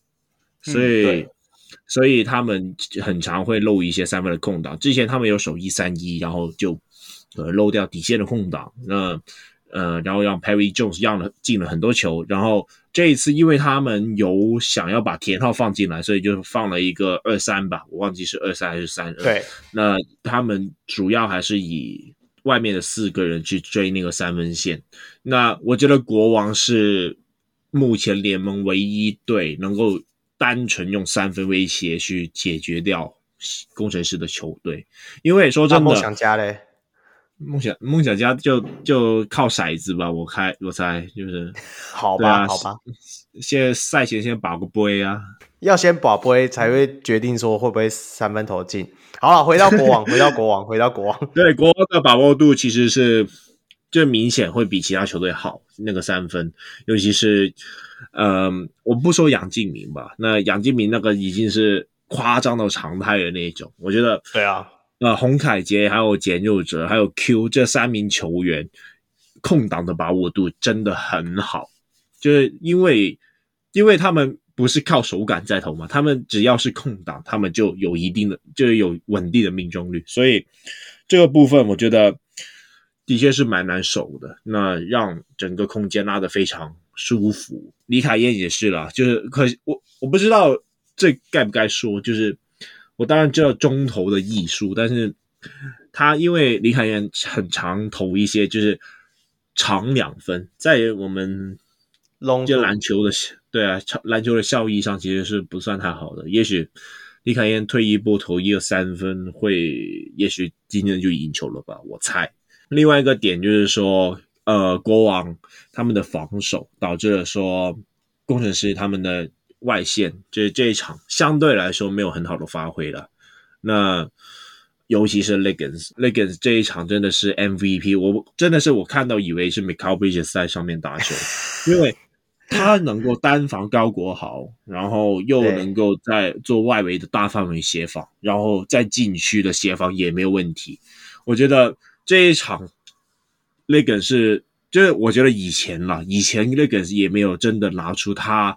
所以、嗯、所以他们很常会漏一些三分的空档。之前他们有守一三一，然后就呃漏掉底线的空档，那呃然后让 Perry Jones 让了进了很多球，然后。这一次因为他们有想要把田浩放进来，所以就放了一个二三吧，我忘记是二三还是三二。
对，
那他们主要还是以外面的四个人去追那个三分线。那我觉得国王是目前联盟唯一队能够单纯用三分威胁去解决掉工程师的球队，因为说真的，
梦想家嘞。
梦想梦想家就就靠骰子吧，我开我猜就是，
好吧、啊、好吧，
现在赛前先把个杯啊，
要先把杯才会决定说会不会三分投进。好了，回到国王，回到国王，回到国王，
对国王的把握度其实是就明显会比其他球队好，那个三分，尤其是嗯、呃，我不说杨敬明吧，那杨敬明那个已经是夸张到常态的那一种，我觉得
对啊。
呃，洪凯杰还有简佑哲还有 Q 这三名球员空档的把握度真的很好，就是因为因为他们不是靠手感在投嘛，他们只要是空档，他们就有一定的就是有稳定的命中率，所以这个部分我觉得的确是蛮难守的，那让整个空间拉得非常舒服。李凯燕也是啦，就是可我我不知道这该不该说，就是。我当然知道中投的艺术，但是他因为李凯燕很常投一些就是长两分，在我们就篮球的对啊，篮球的效益上其实是不算太好的。也许李凯燕退一步投一个三分，会也许今天就赢球了吧？我猜。另外一个点就是说，呃，国王他们的防守导致了说工程师他们的。外线这这一场相对来说没有很好的发挥了，那尤其是 Liggins，Liggins 这一场真的是 MVP，我真的是我看到以为是 Mikal Bridges 在上面打球，因为他能够单防高国豪，然后又能够在做外围的大范围协防，然后在禁区的协防也没有问题。我觉得这一场 Liggins 是，就是我觉得以前啦，以前 Liggins 也没有真的拿出他。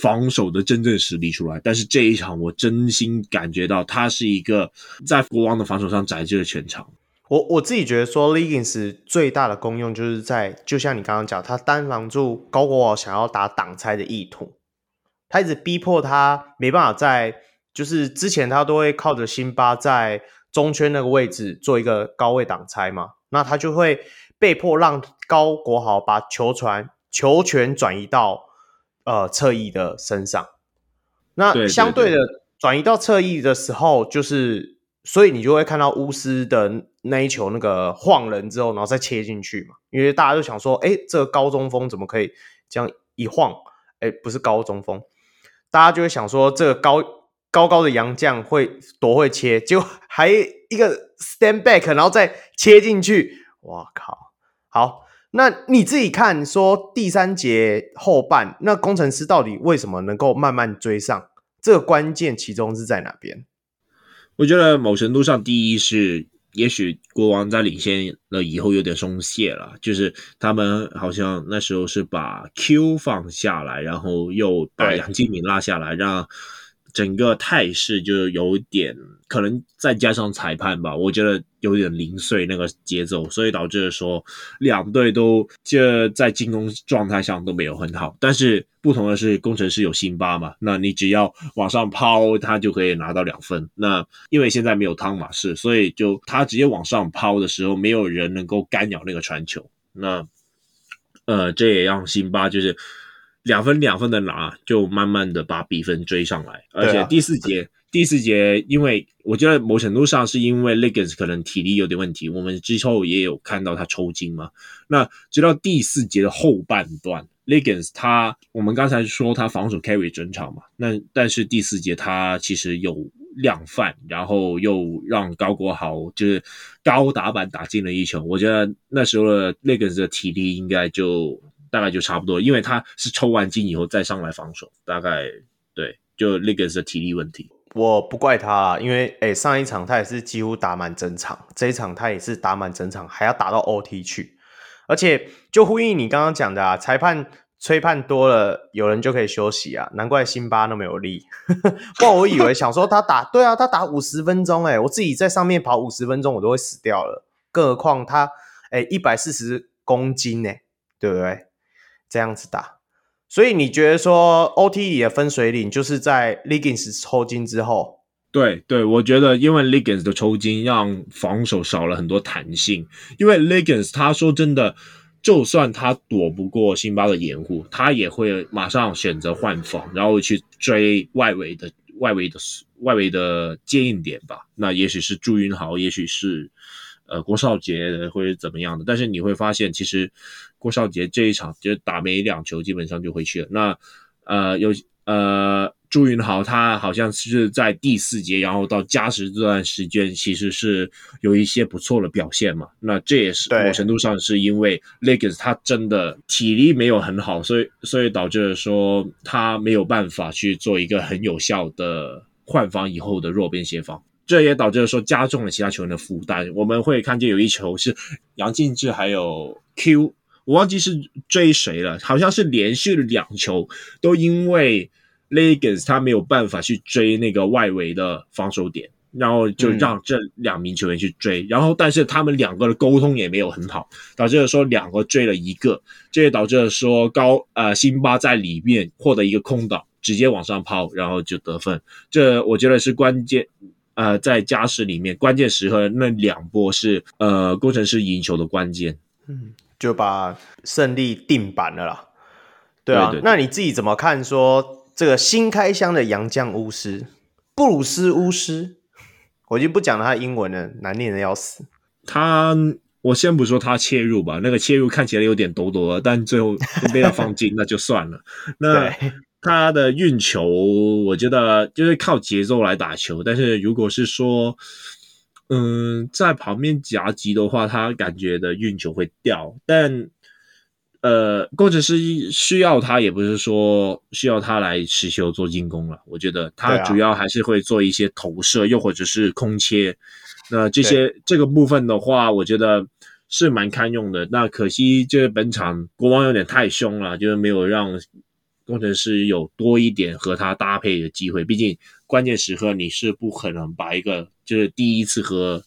防守的真正实力出来，但是这一场我真心感觉到他是一个在国王的防守上宰制了全场。
我我自己觉得说，Leggins 最大的功用就是在，就像你刚刚讲，他单防住高国豪想要打挡拆的意图，他一直逼迫他没办法在，就是之前他都会靠着辛巴在中圈那个位置做一个高位挡拆嘛，那他就会被迫让高国豪把球传球权转移到。呃，侧翼的身上，那相对的转移到侧翼的时候，就是所以你就会看到巫师的那一球那个晃人之后，然后再切进去嘛。因为大家就想说，哎，这个高中锋怎么可以这样一晃？哎，不是高中锋，大家就会想说，这个高高高的杨将会多会切，就还一个 stand back，然后再切进去。哇靠，好。那你自己看，说第三节后半，那工程师到底为什么能够慢慢追上？这个关键其中是在哪边？
我觉得某程度上，第一是也许国王在领先了以后有点松懈了，就是他们好像那时候是把 Q 放下来，然后又把杨敬敏拉下来，让。整个态势就有点可能再加上裁判吧，我觉得有点零碎那个节奏，所以导致说两队都就在进攻状态上都没有很好。但是不同的是，工程师有辛巴嘛，那你只要往上抛，他就可以拿到两分。那因为现在没有汤马士，所以就他直接往上抛的时候，没有人能够干扰那个传球。那呃，这也让辛巴就是。两分两分的拿，就慢慢的把比分追上来。而且第四节，啊、第四节，因为我觉得某程度上是因为 Liggins 可能体力有点问题，我们之后也有看到他抽筋嘛。那直到第四节的后半段，Liggins 他，我们刚才说他防守 carry 整场嘛，那但是第四节他其实有量贩，然后又让高国豪就是高打板打进了一球。我觉得那时候的 Liggins 的体力应该就。大概就差不多，因为他是抽完筋以后再上来防守，大概对，就 Liggins 的体力问题。
我不怪他，因为诶上一场他也是几乎打满整场，这一场他也是打满整场，还要打到 OT 去，而且就呼应你刚刚讲的啊，裁判吹判多了，有人就可以休息啊，难怪辛巴那么有力。不过我以为想说他打，对啊，他打五十分钟，诶我自己在上面跑五十分钟，我都会死掉了，更何况他诶一百四十公斤诶对不对？这样子打，所以你觉得说 OT 里的分水岭就是在 Liggins 抽筋之后？
对对，我觉得因为 Liggins 的抽筋让防守少了很多弹性。因为 Liggins 他说真的，就算他躲不过辛巴的掩护，他也会马上选择换防，然后去追外围的外围的外围的接应点吧。那也许是朱云豪，也许是呃郭少杰或者怎么样的。但是你会发现，其实郭少杰这一场就是打没两球，基本上就回去了。那呃有呃。朱云豪他好像是在第四节，然后到加时这段时间，其实是有一些不错的表现嘛。那这也是某程度上是因为 Liggins 他真的体力没有很好，所以所以导致说他没有办法去做一个很有效的换防以后的弱边协防，这也导致了说加重了其他球员的负担。我们会看见有一球是杨敬志还有 Q，我忘记是追谁了，好像是连续两球都因为。Liggins 他没有办法去追那个外围的防守点，然后就让这两名球员去追，然后但是他们两个的沟通也没有很好，导致了说两个追了一个，这也导致了说高呃辛巴在里面获得一个空档，直接往上抛，然后就得分。这我觉得是关键，呃，在加时里面关键时刻那两波是呃工程师赢球的关键，
嗯，就把胜利定板了啦。对啊，对对对，那你自己怎么看说？这个新开箱的洋将巫师布鲁斯巫师，我就不讲他的英文了，难念的要死。
他，我先不说他切入吧，那个切入看起来有点抖抖的，但最后被他放进，那就算了。那他的运球，我觉得就是靠节奏来打球，但是如果是说，嗯，在旁边夹击的话，他感觉的运球会掉，但。呃，或者是需要他，也不是说需要他来持球做进攻了。我觉得他主要还是会做一些投射，又或者是空切。那这些这个部分的话，我觉得是蛮堪用的。那可惜就是本场国王有点太凶了，就是没有让工程师有多一点和他搭配的机会。毕竟关键时刻你是不可能把一个就是第一次和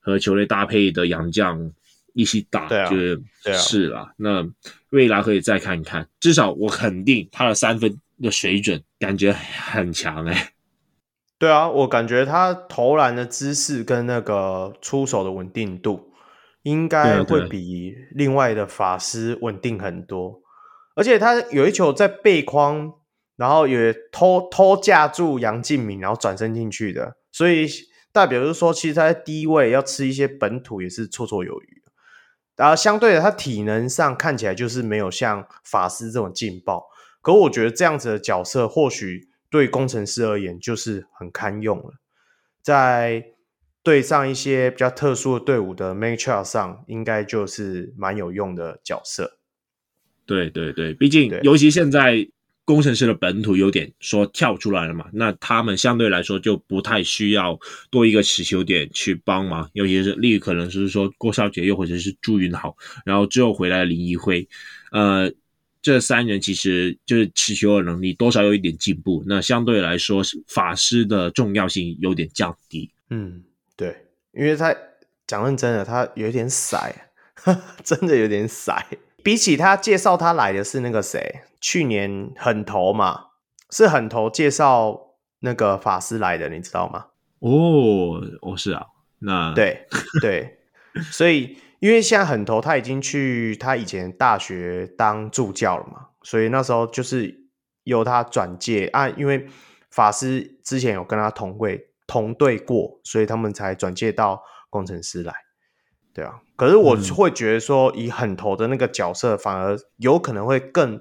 和球队搭配的洋将。一起打，对啊，就是是啦。啊、那未来可以再看看，至少我肯定他的三分的水准感觉很强哎、欸。
对啊，我感觉他投篮的姿势跟那个出手的稳定度，应该会比另外的法师稳定很多。而且他有一球在背框，然后也偷偷架住杨敬敏，然后转身进去的，所以代表就是说，其实他在低位要吃一些本土也是绰绰有余。然后相对的，他体能上看起来就是没有像法师这种劲爆，可我觉得这样子的角色或许对工程师而言就是很堪用了，在对上一些比较特殊的队伍的 matchup 上，应该就是蛮有用的角色。
对对对，毕竟尤其现在。工程师的本土有点说跳出来了嘛，那他们相对来说就不太需要多一个持球点去帮忙，尤其是例如可能是说郭少杰又或者是朱云豪，然后之后回来林一辉，呃，这三人其实就是持球的能力多少有一点进步，那相对来说法师的重要性有点降低。
嗯，对，因为他讲认真的，他有点塞，真的有点 塞。比起他介绍他来的是那个谁？去年很头嘛，是很头介绍那个法师来的，你知道吗？
哦，哦是啊，那
对对，所以因为现在很头他已经去他以前大学当助教了嘛，所以那时候就是由他转介啊，因为法师之前有跟他同位同队过，所以他们才转介到工程师来，对啊。可是我会觉得说，以狠头的那个角色，反而有可能会更。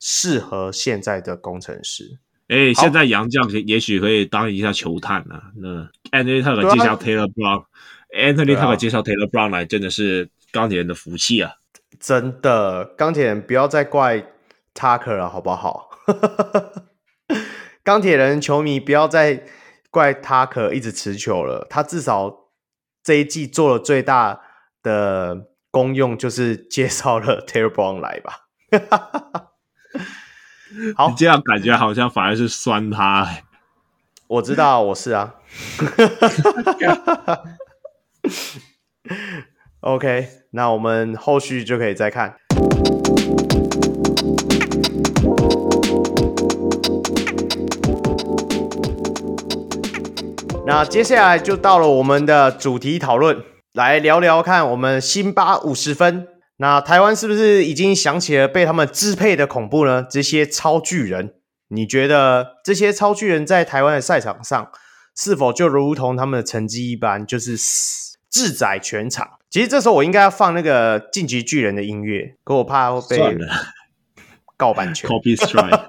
适合现在的工程师。
哎、欸，现在杨将也许可以当一下球探啊。那 Anthony Tucker 介绍 Taylor Brown，Anthony Tucker 介绍 Taylor Brown 来，真的是钢铁人的福气啊！
真的，钢铁人不要再怪 Tucker 了，好不好？钢铁人球迷不要再怪 Tucker 一直持球了，他至少这一季做了最大的功用，就是介绍了 Taylor Brown 来吧。
好，你这样感觉好像反而是酸他、欸。
我知道，我是啊。OK，那我们后续就可以再看。那接下来就到了我们的主题讨论，来聊聊看我们辛巴五十分。那台湾是不是已经想起了被他们支配的恐怖呢？这些超巨人，你觉得这些超巨人在台湾的赛场上，是否就如同他们的成绩一般，就是志载全场？其实这时候我应该要放那个晋级巨人的音乐，可我怕会被告版权。
Copy strike。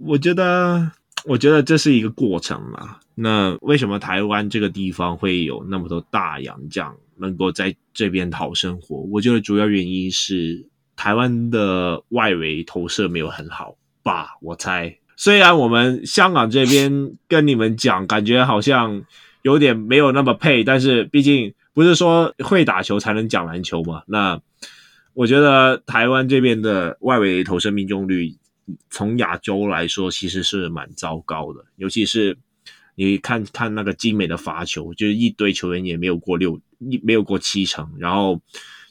我觉得。我觉得这是一个过程嘛。那为什么台湾这个地方会有那么多大洋将能够在这边讨生活？我觉得主要原因是台湾的外围投射没有很好吧。我猜，虽然我们香港这边跟你们讲，感觉好像有点没有那么配，但是毕竟不是说会打球才能讲篮球嘛。那我觉得台湾这边的外围投射命中率。从亚洲来说，其实是蛮糟糕的，尤其是你看看那个精美的罚球，就是一堆球员也没有过六，一没有过七成。然后，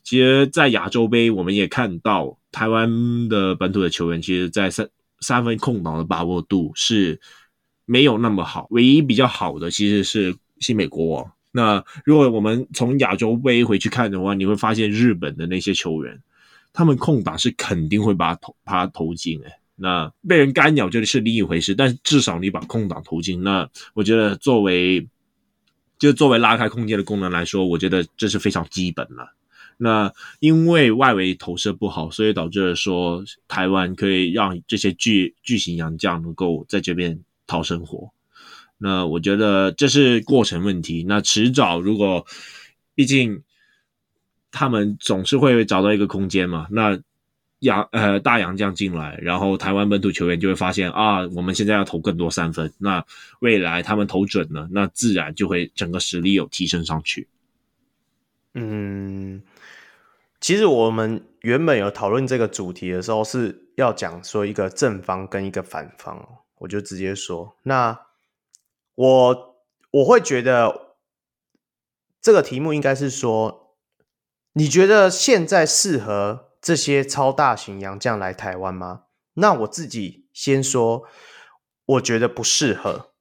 其实，在亚洲杯，我们也看到台湾的本土的球员，其实，在三三分空档的把握度是没有那么好。唯一比较好的其实是新美国王。那如果我们从亚洲杯回去看的话，你会发现日本的那些球员，他们空档是肯定会把它投把它投进诶。那被人干扰就是另一回事，但至少你把空档投进，那我觉得作为就作为拉开空间的功能来说，我觉得这是非常基本了。那因为外围投射不好，所以导致说台湾可以让这些巨巨型洋将能够在这边讨生活。那我觉得这是过程问题。那迟早如果毕竟他们总是会找到一个空间嘛，那。洋呃大洋将进来，然后台湾本土球员就会发现啊，我们现在要投更多三分。那未来他们投准了，那自然就会整个实力有提升上去。
嗯，其实我们原本有讨论这个主题的时候，是要讲说一个正方跟一个反方，我就直接说，那我我会觉得这个题目应该是说，你觉得现在适合这些超大型洋将来台湾吗？那我自己先说，我觉得不适合。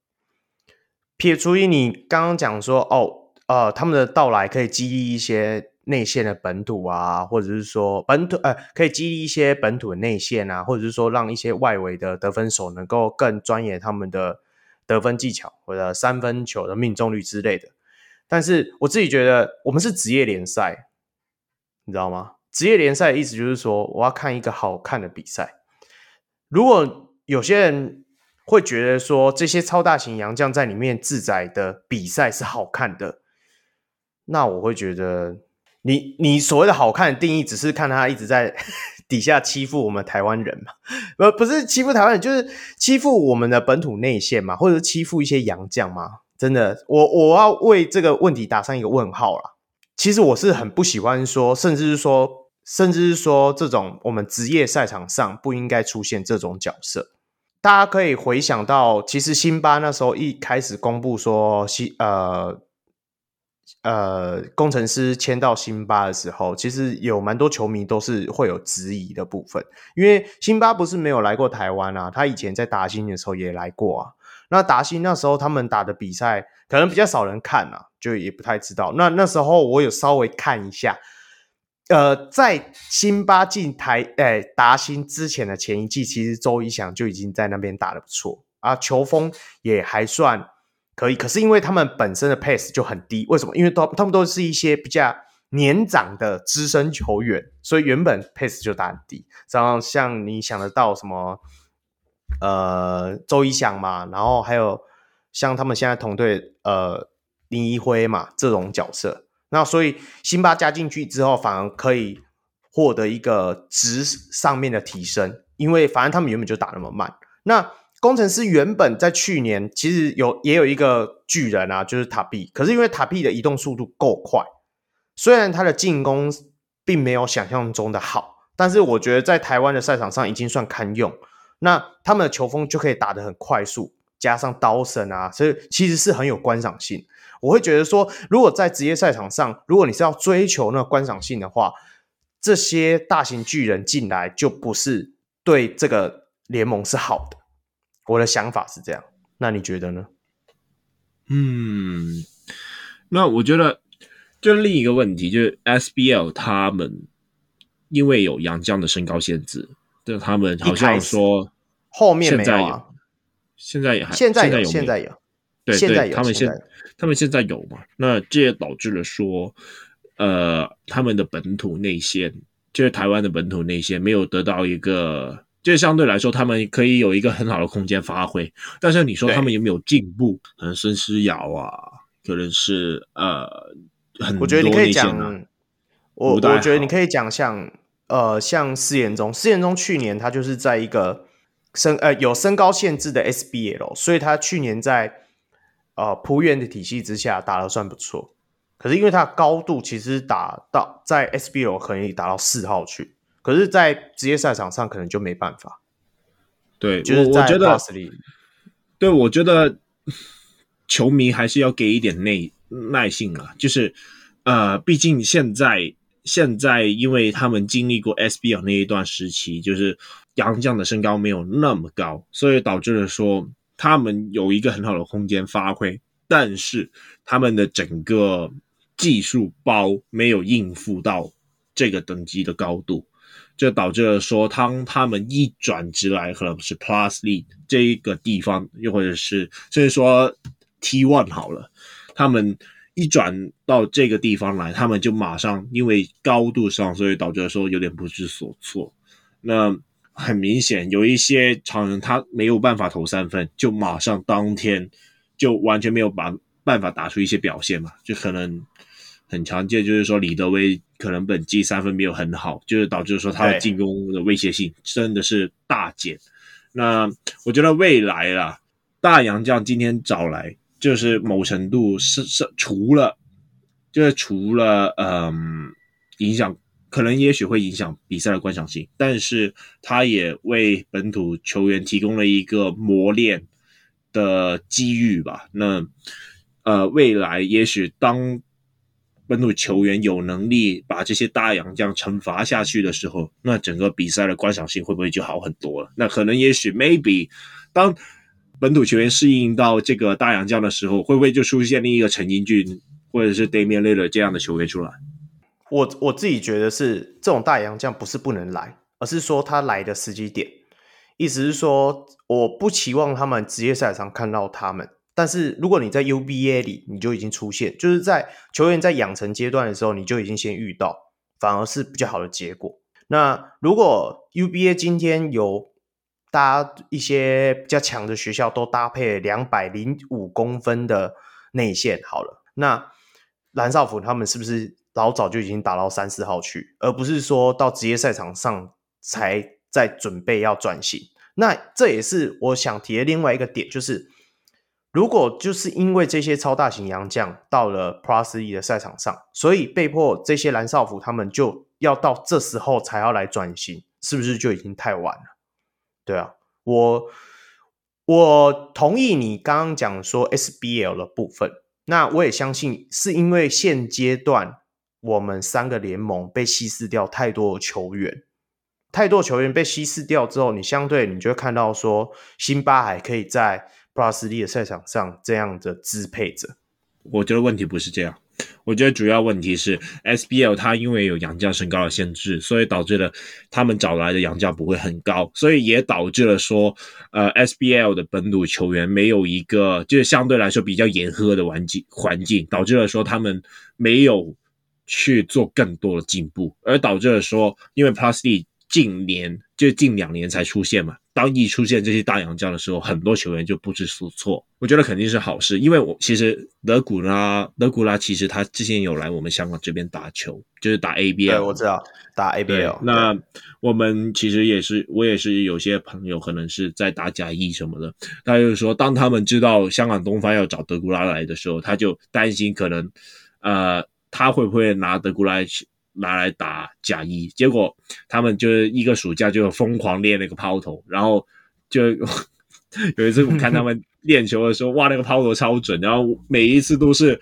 撇除于你刚刚讲说，哦，呃，他们的到来可以激励一些内线的本土啊，或者是说本土，呃，可以激励一些本土的内线啊，或者是说让一些外围的得分手能够更钻研他们的得分技巧或者三分球的命中率之类的。但是我自己觉得，我们是职业联赛，你知道吗？职业联赛的意思就是说，我要看一个好看的比赛。如果有些人会觉得说，这些超大型洋将在里面自宰的比赛是好看的，那我会觉得你，你所谓的好看的定义，只是看他一直在 底下欺负我们台湾人嘛？不，不是欺负台湾人，就是欺负我们的本土内线嘛，或者是欺负一些洋将嘛？真的，我我要为这个问题打上一个问号啦。其实我是很不喜欢说，甚至是说。甚至是说，这种我们职业赛场上不应该出现这种角色。大家可以回想到，其实辛巴那时候一开始公布说，辛呃呃工程师签到辛巴的时候，其实有蛮多球迷都是会有质疑的部分，因为辛巴不是没有来过台湾啊，他以前在达新的时候也来过啊。那达新那时候他们打的比赛可能比较少人看啊，就也不太知道。那那时候我有稍微看一下。呃，在辛巴进台诶达新之前的前一季，其实周一翔就已经在那边打得不错啊，球风也还算可以。可是因为他们本身的 pace 就很低，为什么？因为都他们都是一些比较年长的资深球员，所以原本 pace 就打很低。然后像你想得到什么，呃，周一翔嘛，然后还有像他们现在同队呃林一辉嘛这种角色。那所以辛巴加进去之后，反而可以获得一个值上面的提升，因为反正他们原本就打那么慢。那工程师原本在去年其实有也有一个巨人啊，就是塔比，可是因为塔比的移动速度够快，虽然他的进攻并没有想象中的好，但是我觉得在台湾的赛场上已经算堪用。那他们的球风就可以打得很快速，加上刀神啊，所以其实是很有观赏性。我会觉得说，如果在职业赛场上，如果你是要追求那个观赏性的话，这些大型巨人进来就不是对这个联盟是好的。我的想法是这样，那你觉得呢？
嗯，那我觉得就另一个问题就是 SBL 他们因为有杨绛的身高限制，对他们好像说
后面没有啊，
现在也还
现在有
现在有，
对
对，对他们现他们现在有嘛？那这也导致了说，呃，他们的本土内线就是台湾的本土内线没有得到一个。这相对来说，他们可以有一个很好的空间发挥，但是你说他们有没有进步？可能孙思瑶啊，可能是呃，很多
我觉得你可以讲，我我觉得你可以讲像呃，像四延中，四延中去年他就是在一个身呃有身高限制的 SBL，所以他去年在呃璞园的体系之下打得算不错，可是因为他的高度其实打到在 SBL 可以打到四号去。可是，在职业赛场上可能就没办法。
对，
就是
我觉得，对，我觉得球迷还是要给一点耐耐性啊。就是，呃，毕竟现在现在，因为他们经历过 SBL 那一段时期，就是杨绛的身高没有那么高，所以导致了说他们有一个很好的空间发挥，但是他们的整个技术包没有应付到这个等级的高度。就导致了说，当他们一转职来，可能是 Plus Lead 这一个地方，又或者是甚至说 T One 好了，他们一转到这个地方来，他们就马上因为高度上，所以导致了说有点不知所措。那很明显，有一些常人他没有办法投三分，就马上当天就完全没有把办法打出一些表现嘛，就可能。很常见，就是说李德威可能本季三分没有很好，就是导致说他的进攻的威胁性真的是大减。那我觉得未来啦，大洋将今天找来，就是某程度是是除了，就是除了嗯影响，可能也许会影响比赛的观赏性，但是他也为本土球员提供了一个磨练的机遇吧。那呃，未来也许当本土球员有能力把这些大洋将惩罚下去的时候，那整个比赛的观赏性会不会就好很多了？那可能也许 maybe 当本土球员适应到这个大洋将的时候，会不会就出现另一个陈英俊或者是 Damian l i l l 这样的球员出来？
我我自己觉得是这种大洋将不是不能来，而是说他来的时机点，意思是说我不期望他们职业赛场看到他们。但是如果你在 UBA 里，你就已经出现，就是在球员在养成阶段的时候，你就已经先遇到，反而是比较好的结果。那如果 UBA 今天有搭一些比较强的学校都搭配两百零五公分的内线，好了，那蓝少辅他们是不是老早就已经打到三四号去，而不是说到职业赛场上才在准备要转型？那这也是我想提的另外一个点，就是。如果就是因为这些超大型洋将到了 Plus E 的赛场上，所以被迫这些蓝少辅他们就要到这时候才要来转型，是不是就已经太晚了？对啊，我我同意你刚刚讲说 SBL 的部分，那我也相信是因为现阶段我们三个联盟被稀释掉太多的球员，太多球员被稀释掉之后，你相对你就会看到说辛巴还可以在。Plus League 的赛场上这样的支配者，
我觉得问题不是这样。我觉得主要问题是 SBL 它因为有洋将身高的限制，所以导致了他们找来的洋将不会很高，所以也导致了说，呃，SBL 的本土球员没有一个就是相对来说比较严苛的环境环境，导致了说他们没有去做更多的进步，而导致了说，因为 Plus League 近年就近两年才出现嘛。当一出现这些大洋将的时候，很多球员就不知所措。我觉得肯定是好事，因为我其实德古拉，德古拉其实他之前有来我们香港这边打球，就是打 ABL。
对，我知道打 ABL。
那我们其实也是，我也是有些朋友可能是在打甲一什么的，他就是说，当他们知道香港东方要找德古拉来的时候，他就担心可能，呃，他会不会拿德古拉去。拿来打甲一，结果他们就是一个暑假就疯狂练那个抛投，然后就 有一次我看他们练球的时候，哇，那个抛投超准，然后每一次都是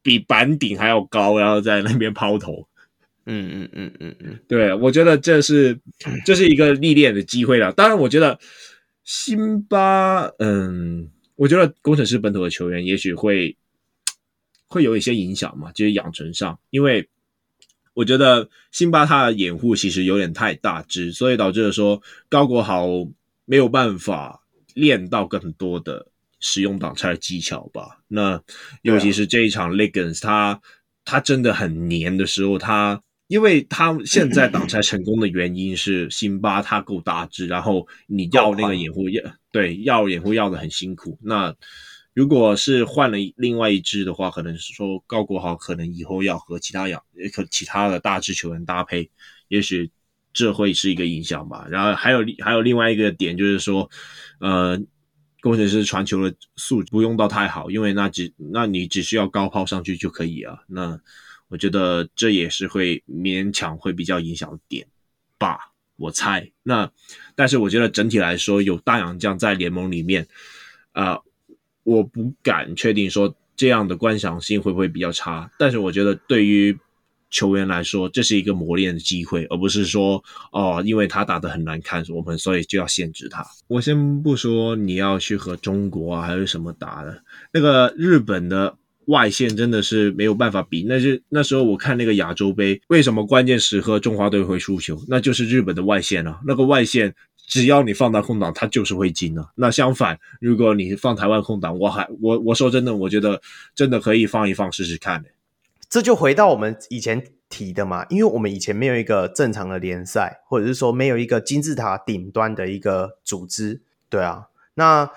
比板顶还要高，然后在那边抛投。
嗯嗯嗯嗯嗯，
对，我觉得这是这是一个历练的机会了。当然，我觉得辛巴，嗯，我觉得工程师本土的球员也许会会有一些影响嘛，就是养成上，因为我觉得辛巴他的掩护其实有点太大只，所以导致了说高国豪没有办法练到更多的使用挡拆的技巧吧。那尤其是这一场 Liggins，他他真的很黏的时候，他。因为他现在挡拆成功的原因是辛巴他够大只，然后你要那个掩护要对要掩护要的很辛苦。那如果是换了另外一只的话，可能是说高国豪可能以后要和其他养可其他的大只球员搭配，也许这会是一个影响吧。然后还有还有另外一个点就是说，呃，工程师传球的素质不用到太好，因为那只那你只需要高抛上去就可以啊。那我觉得这也是会勉强会比较影响点吧，我猜。那但是我觉得整体来说，有大洋将在联盟里面，呃，我不敢确定说这样的观赏性会不会比较差。但是我觉得对于球员来说，这是一个磨练的机会，而不是说哦，因为他打得很难看，我们所以就要限制他。我先不说你要去和中国啊还是什么打的，那个日本的。外线真的是没有办法比，那是那时候我看那个亚洲杯，为什么关键时刻中华队会输球？那就是日本的外线啊，那个外线只要你放到空档，它就是会进啊。那相反，如果你放台湾空档，我还我我说真的，我觉得真的可以放一放试试看。
这就回到我们以前提的嘛，因为我们以前没有一个正常的联赛，或者是说没有一个金字塔顶端的一个组织，对啊，那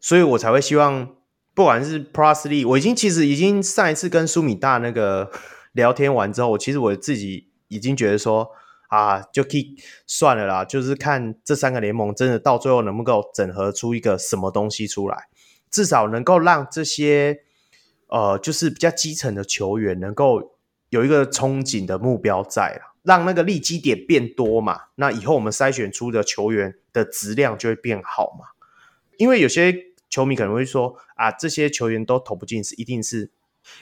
所以我才会希望。不管是 Plus League，我已经其实已经上一次跟苏米大那个 聊天完之后，我其实我自己已经觉得说啊，就可以算了啦，就是看这三个联盟真的到最后能不能够整合出一个什么东西出来，至少能够让这些呃，就是比较基层的球员能够有一个憧憬的目标在了，让那个利基点变多嘛，那以后我们筛选出的球员的质量就会变好嘛，因为有些。球迷可能会说啊，这些球员都投不进，是一定是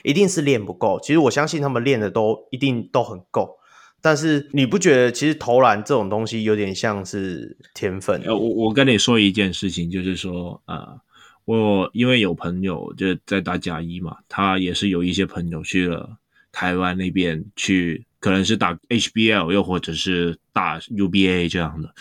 一定是练不够。其实我相信他们练的都一定都很够，但是你不觉得其实投篮这种东西有点像是天分？
呃我我跟你说一件事情，就是说啊、呃，我因为有朋友就在打甲一嘛，他也是有一些朋友去了台湾那边去，可能是打 HBL 又或者是打 UBA 这样的。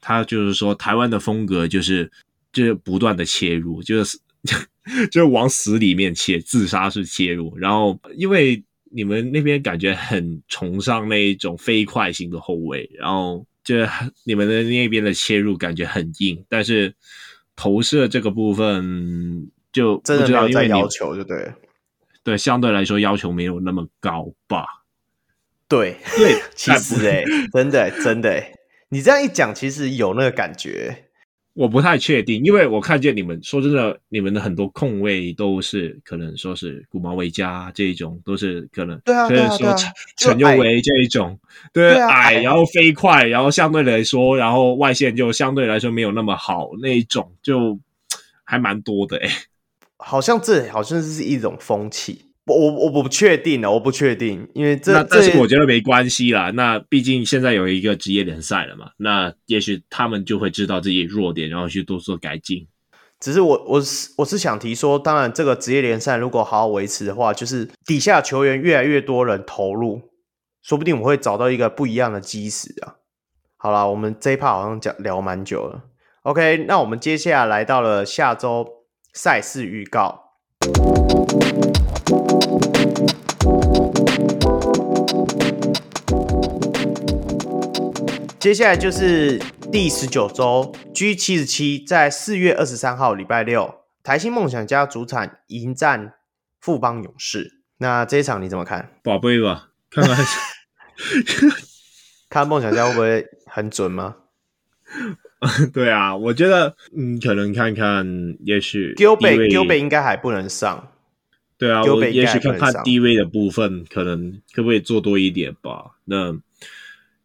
他就是说台湾的风格就是。就是不断的切入，就是 就是往死里面切，自杀式切入。然后，因为你们那边感觉很崇尚那一种飞快型的后卫，然后就你们的那边的切入感觉很硬，但是投射这个部分就不知道，因为
要求就对，
对，相对来说要求没有那么高吧？
对对，其实哎、欸，真的真的，你这样一讲，其实有那个感觉。
我不太确定，因为我看见你们说真的，你们的很多空位都是可能说是古毛维加这一种，都是可能
对啊，对啊，对啊，
陈佑维这一种，对，矮然后飞快，然后相对来说，然后外线就相对来说没有那么好那一种，就 还蛮多的诶、欸、
好像这好像是一种风气。我我我不确定了，我不确定，因为这
那但是我觉得没关系啦。那毕竟现在有一个职业联赛了嘛，那也许他们就会知道自己弱点，然后去多做改进。
只是我我是我是想提说，当然这个职业联赛如果好好维持的话，就是底下球员越来越多人投入，说不定我们会找到一个不一样的基石啊。好了，我们这一趴好像讲聊蛮久了。OK，那我们接下来来到了下周赛事预告。接下来就是第十九周 G 七十七，在四月二十三号礼拜六，台新梦想家主场迎战富邦勇士。那这一场你怎么看？
宝贝吧，看看
看梦想家会不会很准吗？
对啊，我觉得嗯，可能看看，也许
Gilbert Gilbert 应该还不能上。
对啊，我也许看看低位的部分，可能可不可以做多一点吧？那。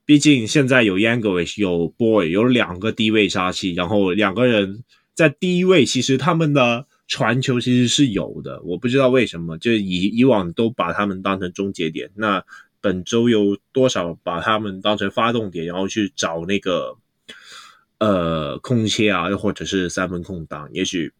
毕竟现在有 Yankovic 有 Boy 有两个低位杀器，然后两个人在低位，其实他们的传球其实是有的。我不知道为什么，就以以往都把他们当成终结点，那本周有多少把他们当成发动点，然后去找那个呃空切啊，又或者是三分空档，也许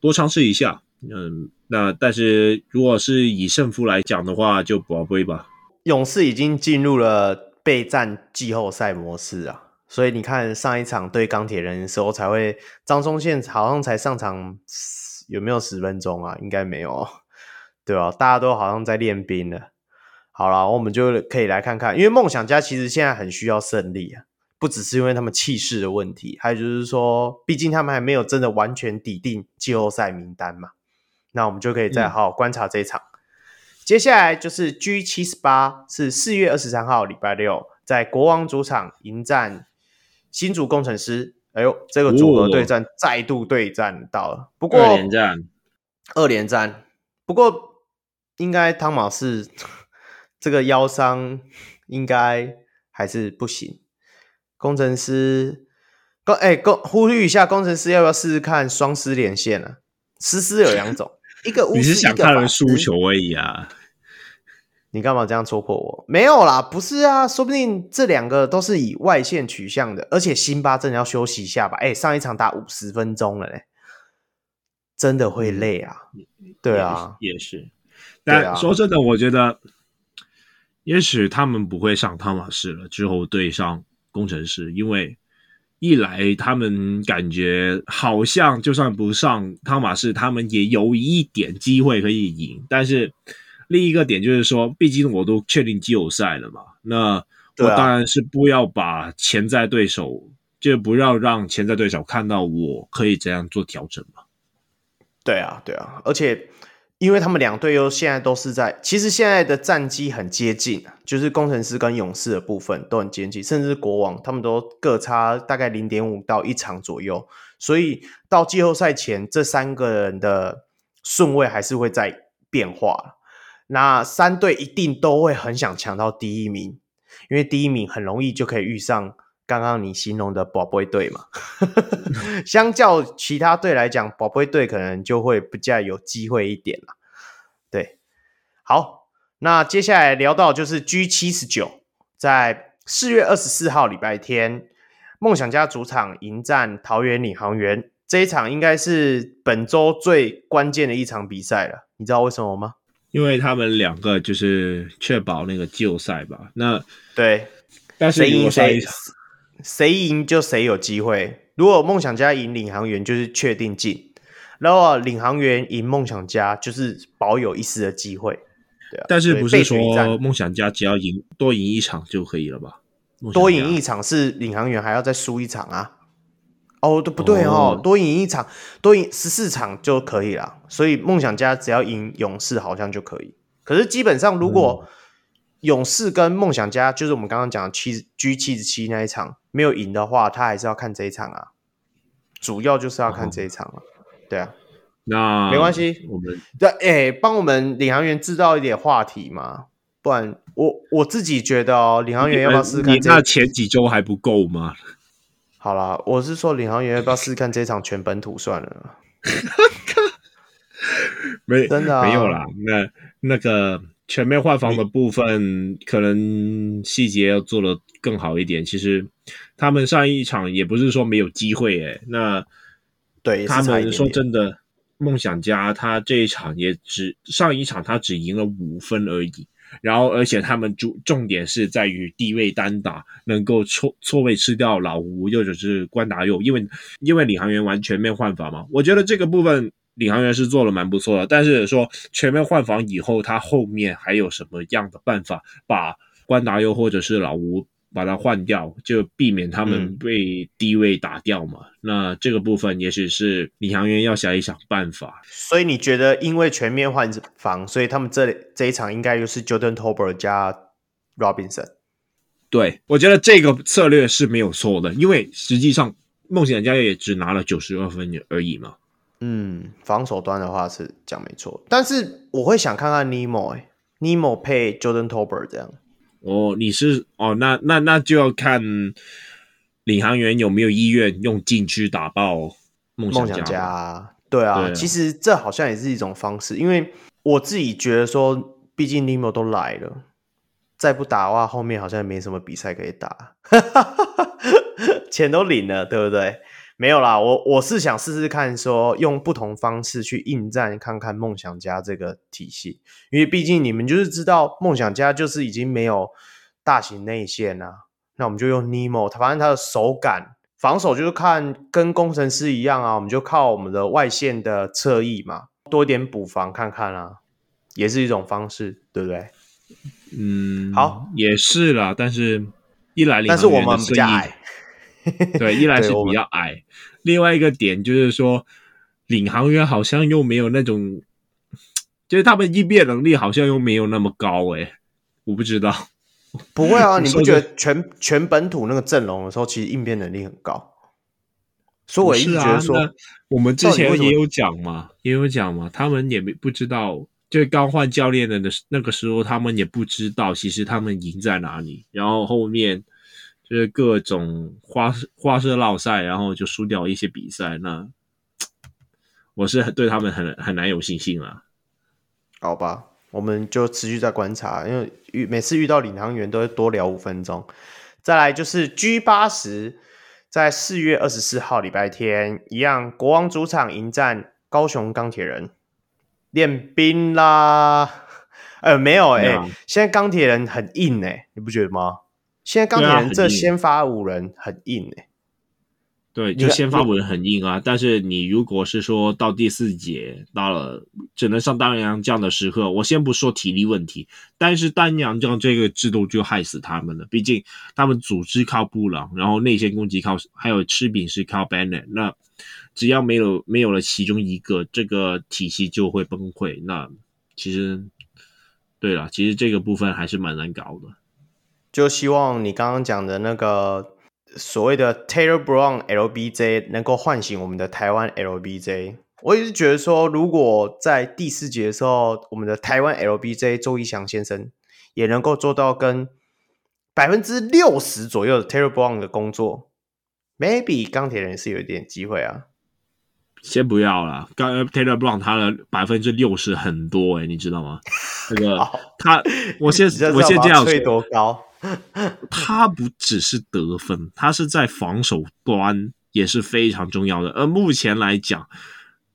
多尝试一下。嗯，那但是如果是以胜负来讲的话，就博杯吧。
勇士已经进入了备战季后赛模式啊，所以你看上一场对钢铁人的时候，才会张松宪好像才上场有没有十分钟啊？应该没有，对吧？大家都好像在练兵了。好了，我们就可以来看看，因为梦想家其实现在很需要胜利啊，不只是因为他们气势的问题，还有就是说，毕竟他们还没有真的完全抵定季后赛名单嘛。那我们就可以再好好观察这一场。嗯、接下来就是 G 七十八，是四月二十三号礼拜六，在国王主场迎战新竹工程师。哎呦，这个组合对战再度对战到了，不过
二连战，
二连战。不过应该汤马士 这个腰伤应该还是不行。工程师，工哎工呼吁一下，工程师要不要试试看双狮连线啊？狮狮有两种。一个巫师，
你是想看人输球而已啊？
你干嘛这样戳破我？没有啦，不是啊，说不定这两个都是以外线取向的，而且辛巴真的要休息一下吧？哎、欸，上一场打五十分钟了嘞，真的会累啊。对啊，
也是。但说真的，我觉得也许他们不会上汤马士了，之后对上工程师，因为。一来，他们感觉好像就算不上汤马士，他们也有一点机会可以赢。但是另一个点就是说，毕竟我都确定季后赛了嘛，那我当然是不要把潜在对手，就不要让潜在对手看到我可以这样做调整嘛。
对啊，对啊，而且。因为他们两队又现在都是在，其实现在的战绩很接近，就是工程师跟勇士的部分都很接近，甚至国王他们都各差大概零点五到一场左右，所以到季后赛前这三个人的顺位还是会在变化。那三队一定都会很想抢到第一名，因为第一名很容易就可以遇上。刚刚你形容的宝贝队嘛，相较其他队来讲，宝贝队可能就会比较有机会一点了。对，好，那接下来聊到就是 G 七十九，在四月二十四号礼拜天，梦想家主场迎战桃园领航员，这一场应该是本周最关键的一场比赛了。你知道为什么吗？
因为他们两个就是确保那个季后赛吧。那
对，
但是谁赢谁。
谁赢就谁有机会。如果梦想家赢领航员，就是确定进；然后领航员赢梦想家，就是保有一丝的机会。对啊，
但是不是说梦想家只要赢多赢一场就可以了吧？
多赢一场是领航员还要再输一场啊？哦，都不对哦，哦多赢一场，多赢十四场就可以了。所以梦想家只要赢勇士好像就可以。可是基本上如果、嗯勇士跟梦想家，就是我们刚刚讲的七 G 七十七那一场没有赢的话，他还是要看这一场啊。主要就是要看这一场啊。哦、对啊，
那
没关系，我们对哎，帮我们领航员制造一点话题嘛，不然我我自己觉得哦，领航员要不要试试看？
你那前几周还不够吗？
好啦，我是说领航员要不要试试看这场全本土算了？
没
真的、啊、
没有啦，那那个。全面换防的部分，可能细节要做得更好一点。其实他们上一场也不是说没有机会诶，那
对
他们说真的，梦想家他这一场也只上一场他只赢了五分而已。然后而且他们主重点是在于低位单打，能够错错位吃掉老吴或者是关达佑，因为因为领航员完全面换防嘛，我觉得这个部分。领航员是做的蛮不错的，但是说全面换防以后，他后面还有什么样的办法把关达优或者是老吴把他换掉，就避免他们被低位打掉嘛？嗯、那这个部分也许是领航员要想一想办法。
所以你觉得，因为全面换防，所以他们这这一场应该又是 Jordan Tolbert 加 Robinson？
对，我觉得这个策略是没有错的，因为实际上梦想家也只拿了九十二分而已嘛。
嗯，防守端的话是讲没错，但是我会想看看 Nemo，哎，Nemo 配 Jordan Tolbert 这样。
哦，你是哦，那那那就要看领航员有没有意愿用禁区打爆梦想家。梦想家，
对啊，其实这好像也是一种方式，因为我自己觉得说，毕竟 Nemo 都来了，再不打的话，后面好像也没什么比赛可以打，钱都领了，对不对？没有啦，我我是想试试看，说用不同方式去应战，看看梦想家这个体系，因为毕竟你们就是知道梦想家就是已经没有大型内线啦，那我们就用 Nemo，他反正他的手感防守就是看跟工程师一样啊，我们就靠我们的外线的侧翼嘛，多一点补防看看啊，也是一种方式，对不对？
嗯，
好，
也是啦，但是一来，
但是我们比较矮。
对，一来是比较矮，另外一个点就是说，领航员好像又没有那种，就是他们应变能力好像又没有那么高诶，我不知道。
不会啊，你不觉得全全本土那个阵容的时候，其实应变能力很高？所以我一直觉得说，
啊、我们之前也有讲嘛，也有讲嘛，他们也没不知道，就刚换教练的那那个时候，他们也不知道其实他们赢在哪里，然后后面。就是各种花花式绕赛，然后就输掉一些比赛，那我是对他们很很难有信心了。
好吧，我们就持续在观察，因为遇每次遇到领航员都会多聊五分钟。再来就是 G 八十，在四月二十四号礼拜天，一样国王主场迎战高雄钢铁人，练兵啦。呃，没有哎、现在钢铁人很硬哎、欸，你不觉得吗？现在钢铁人这先发五人很硬诶、欸，
对，就先发五人很硬啊。但是你如果是说到第四节到了只能上单洋将的时刻，我先不说体力问题，但是单阳将这个制度就害死他们了。毕竟他们组织靠布朗，然后内线攻击靠还有吃饼是靠 Bennett，那只要没有没有了其中一个，这个体系就会崩溃。那其实对了，其实这个部分还是蛮难搞的。
就希望你刚刚讲的那个所谓的 Taylor Brown LBJ 能够唤醒我们的台湾 LBJ。我也是觉得说，如果在第四节的时候，我们的台湾 LBJ 周一翔先生也能够做到跟百分之六十左右的 Taylor Brown 的工作，maybe 钢铁人是有一点机会啊。
先不要了，刚 Taylor Brown 他的百分之六十很多诶、欸、你知道吗？这
个
他，我先 我先这样说，
多高？
他不只是得分，他是在防守端也是非常重要的。而目前来讲，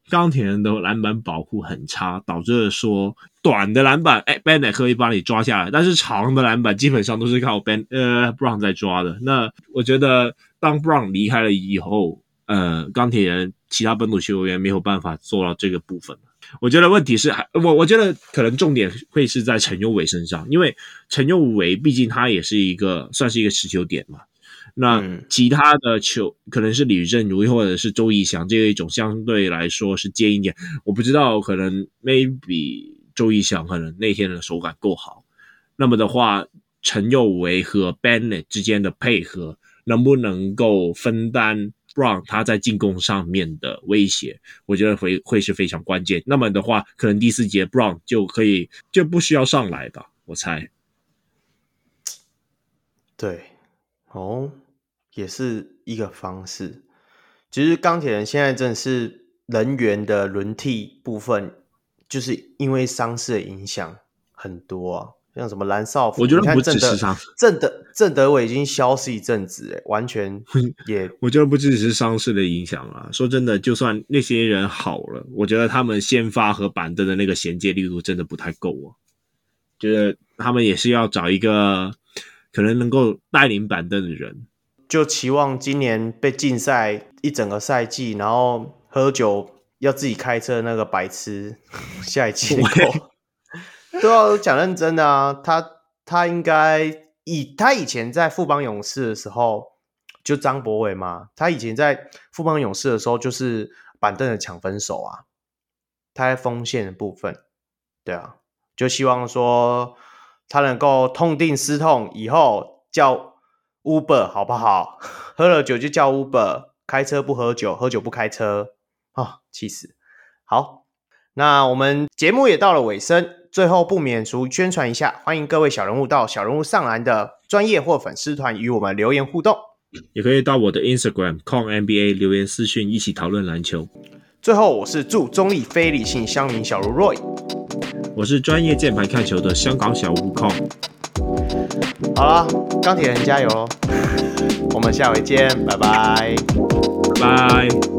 钢铁人的篮板保护很差，导致说短的篮板，哎，Ben 可以帮你抓下来，但是长的篮板基本上都是靠 Ben 呃 Brown 在抓的。那我觉得，当 Brown 离开了以后，呃，钢铁人其他本土球员没有办法做到这个部分。我觉得问题是还我我觉得可能重点会是在陈佑伟身上，因为陈佑伟毕竟他也是一个算是一个持球点嘛。那其他的球可能是李振儒或者是周怡翔这一种相对来说是尖一点。我不知道可能 maybe 周怡翔可能那天的手感够好，那么的话，陈佑维和 Bennett 之间的配合能不能够分担？Brown 他在进攻上面的威胁，我觉得会会是非常关键。那么的话，可能第四节 Brown 就可以就不需要上来吧，我猜。
对，哦，也是一个方式。其实钢铁人现在真的是人员的轮替部分，就是因为伤势的影响很多啊。像什么蓝少辅，
我觉得不只是伤，
郑德郑德伟已经消失一阵子，哎，完全 也，
我觉得不只是伤势的影响啊。说真的，就算那些人好了，我觉得他们先发和板凳的那个衔接力度真的不太够啊。觉得他们也是要找一个可能能够带领板凳的人。
就期望今年被禁赛一整个赛季，然后喝酒要自己开车那个白痴，下一季够。对啊，讲认真的啊，他他应该以他以前在富邦勇士的时候，就张博伟嘛，他以前在富邦勇士的时候就是板凳的抢分手啊，他在锋线的部分，对啊，就希望说他能够痛定思痛，以后叫 Uber 好不好？喝了酒就叫 Uber，开车不喝酒，喝酒不开车啊，气死！好，那我们节目也到了尾声。最后不免俗宣传一下，欢迎各位小人物到小人物上篮的专业或粉丝团与我们留言互动，
也可以到我的 Instagram CONNBA 留言私讯一起讨论篮球。
最后，我是祝中立非理性乡民小如 Roy，
我是专业键盘看球的香港小悟空。
好了，钢铁人加油！我们下回见，拜拜。
拜拜。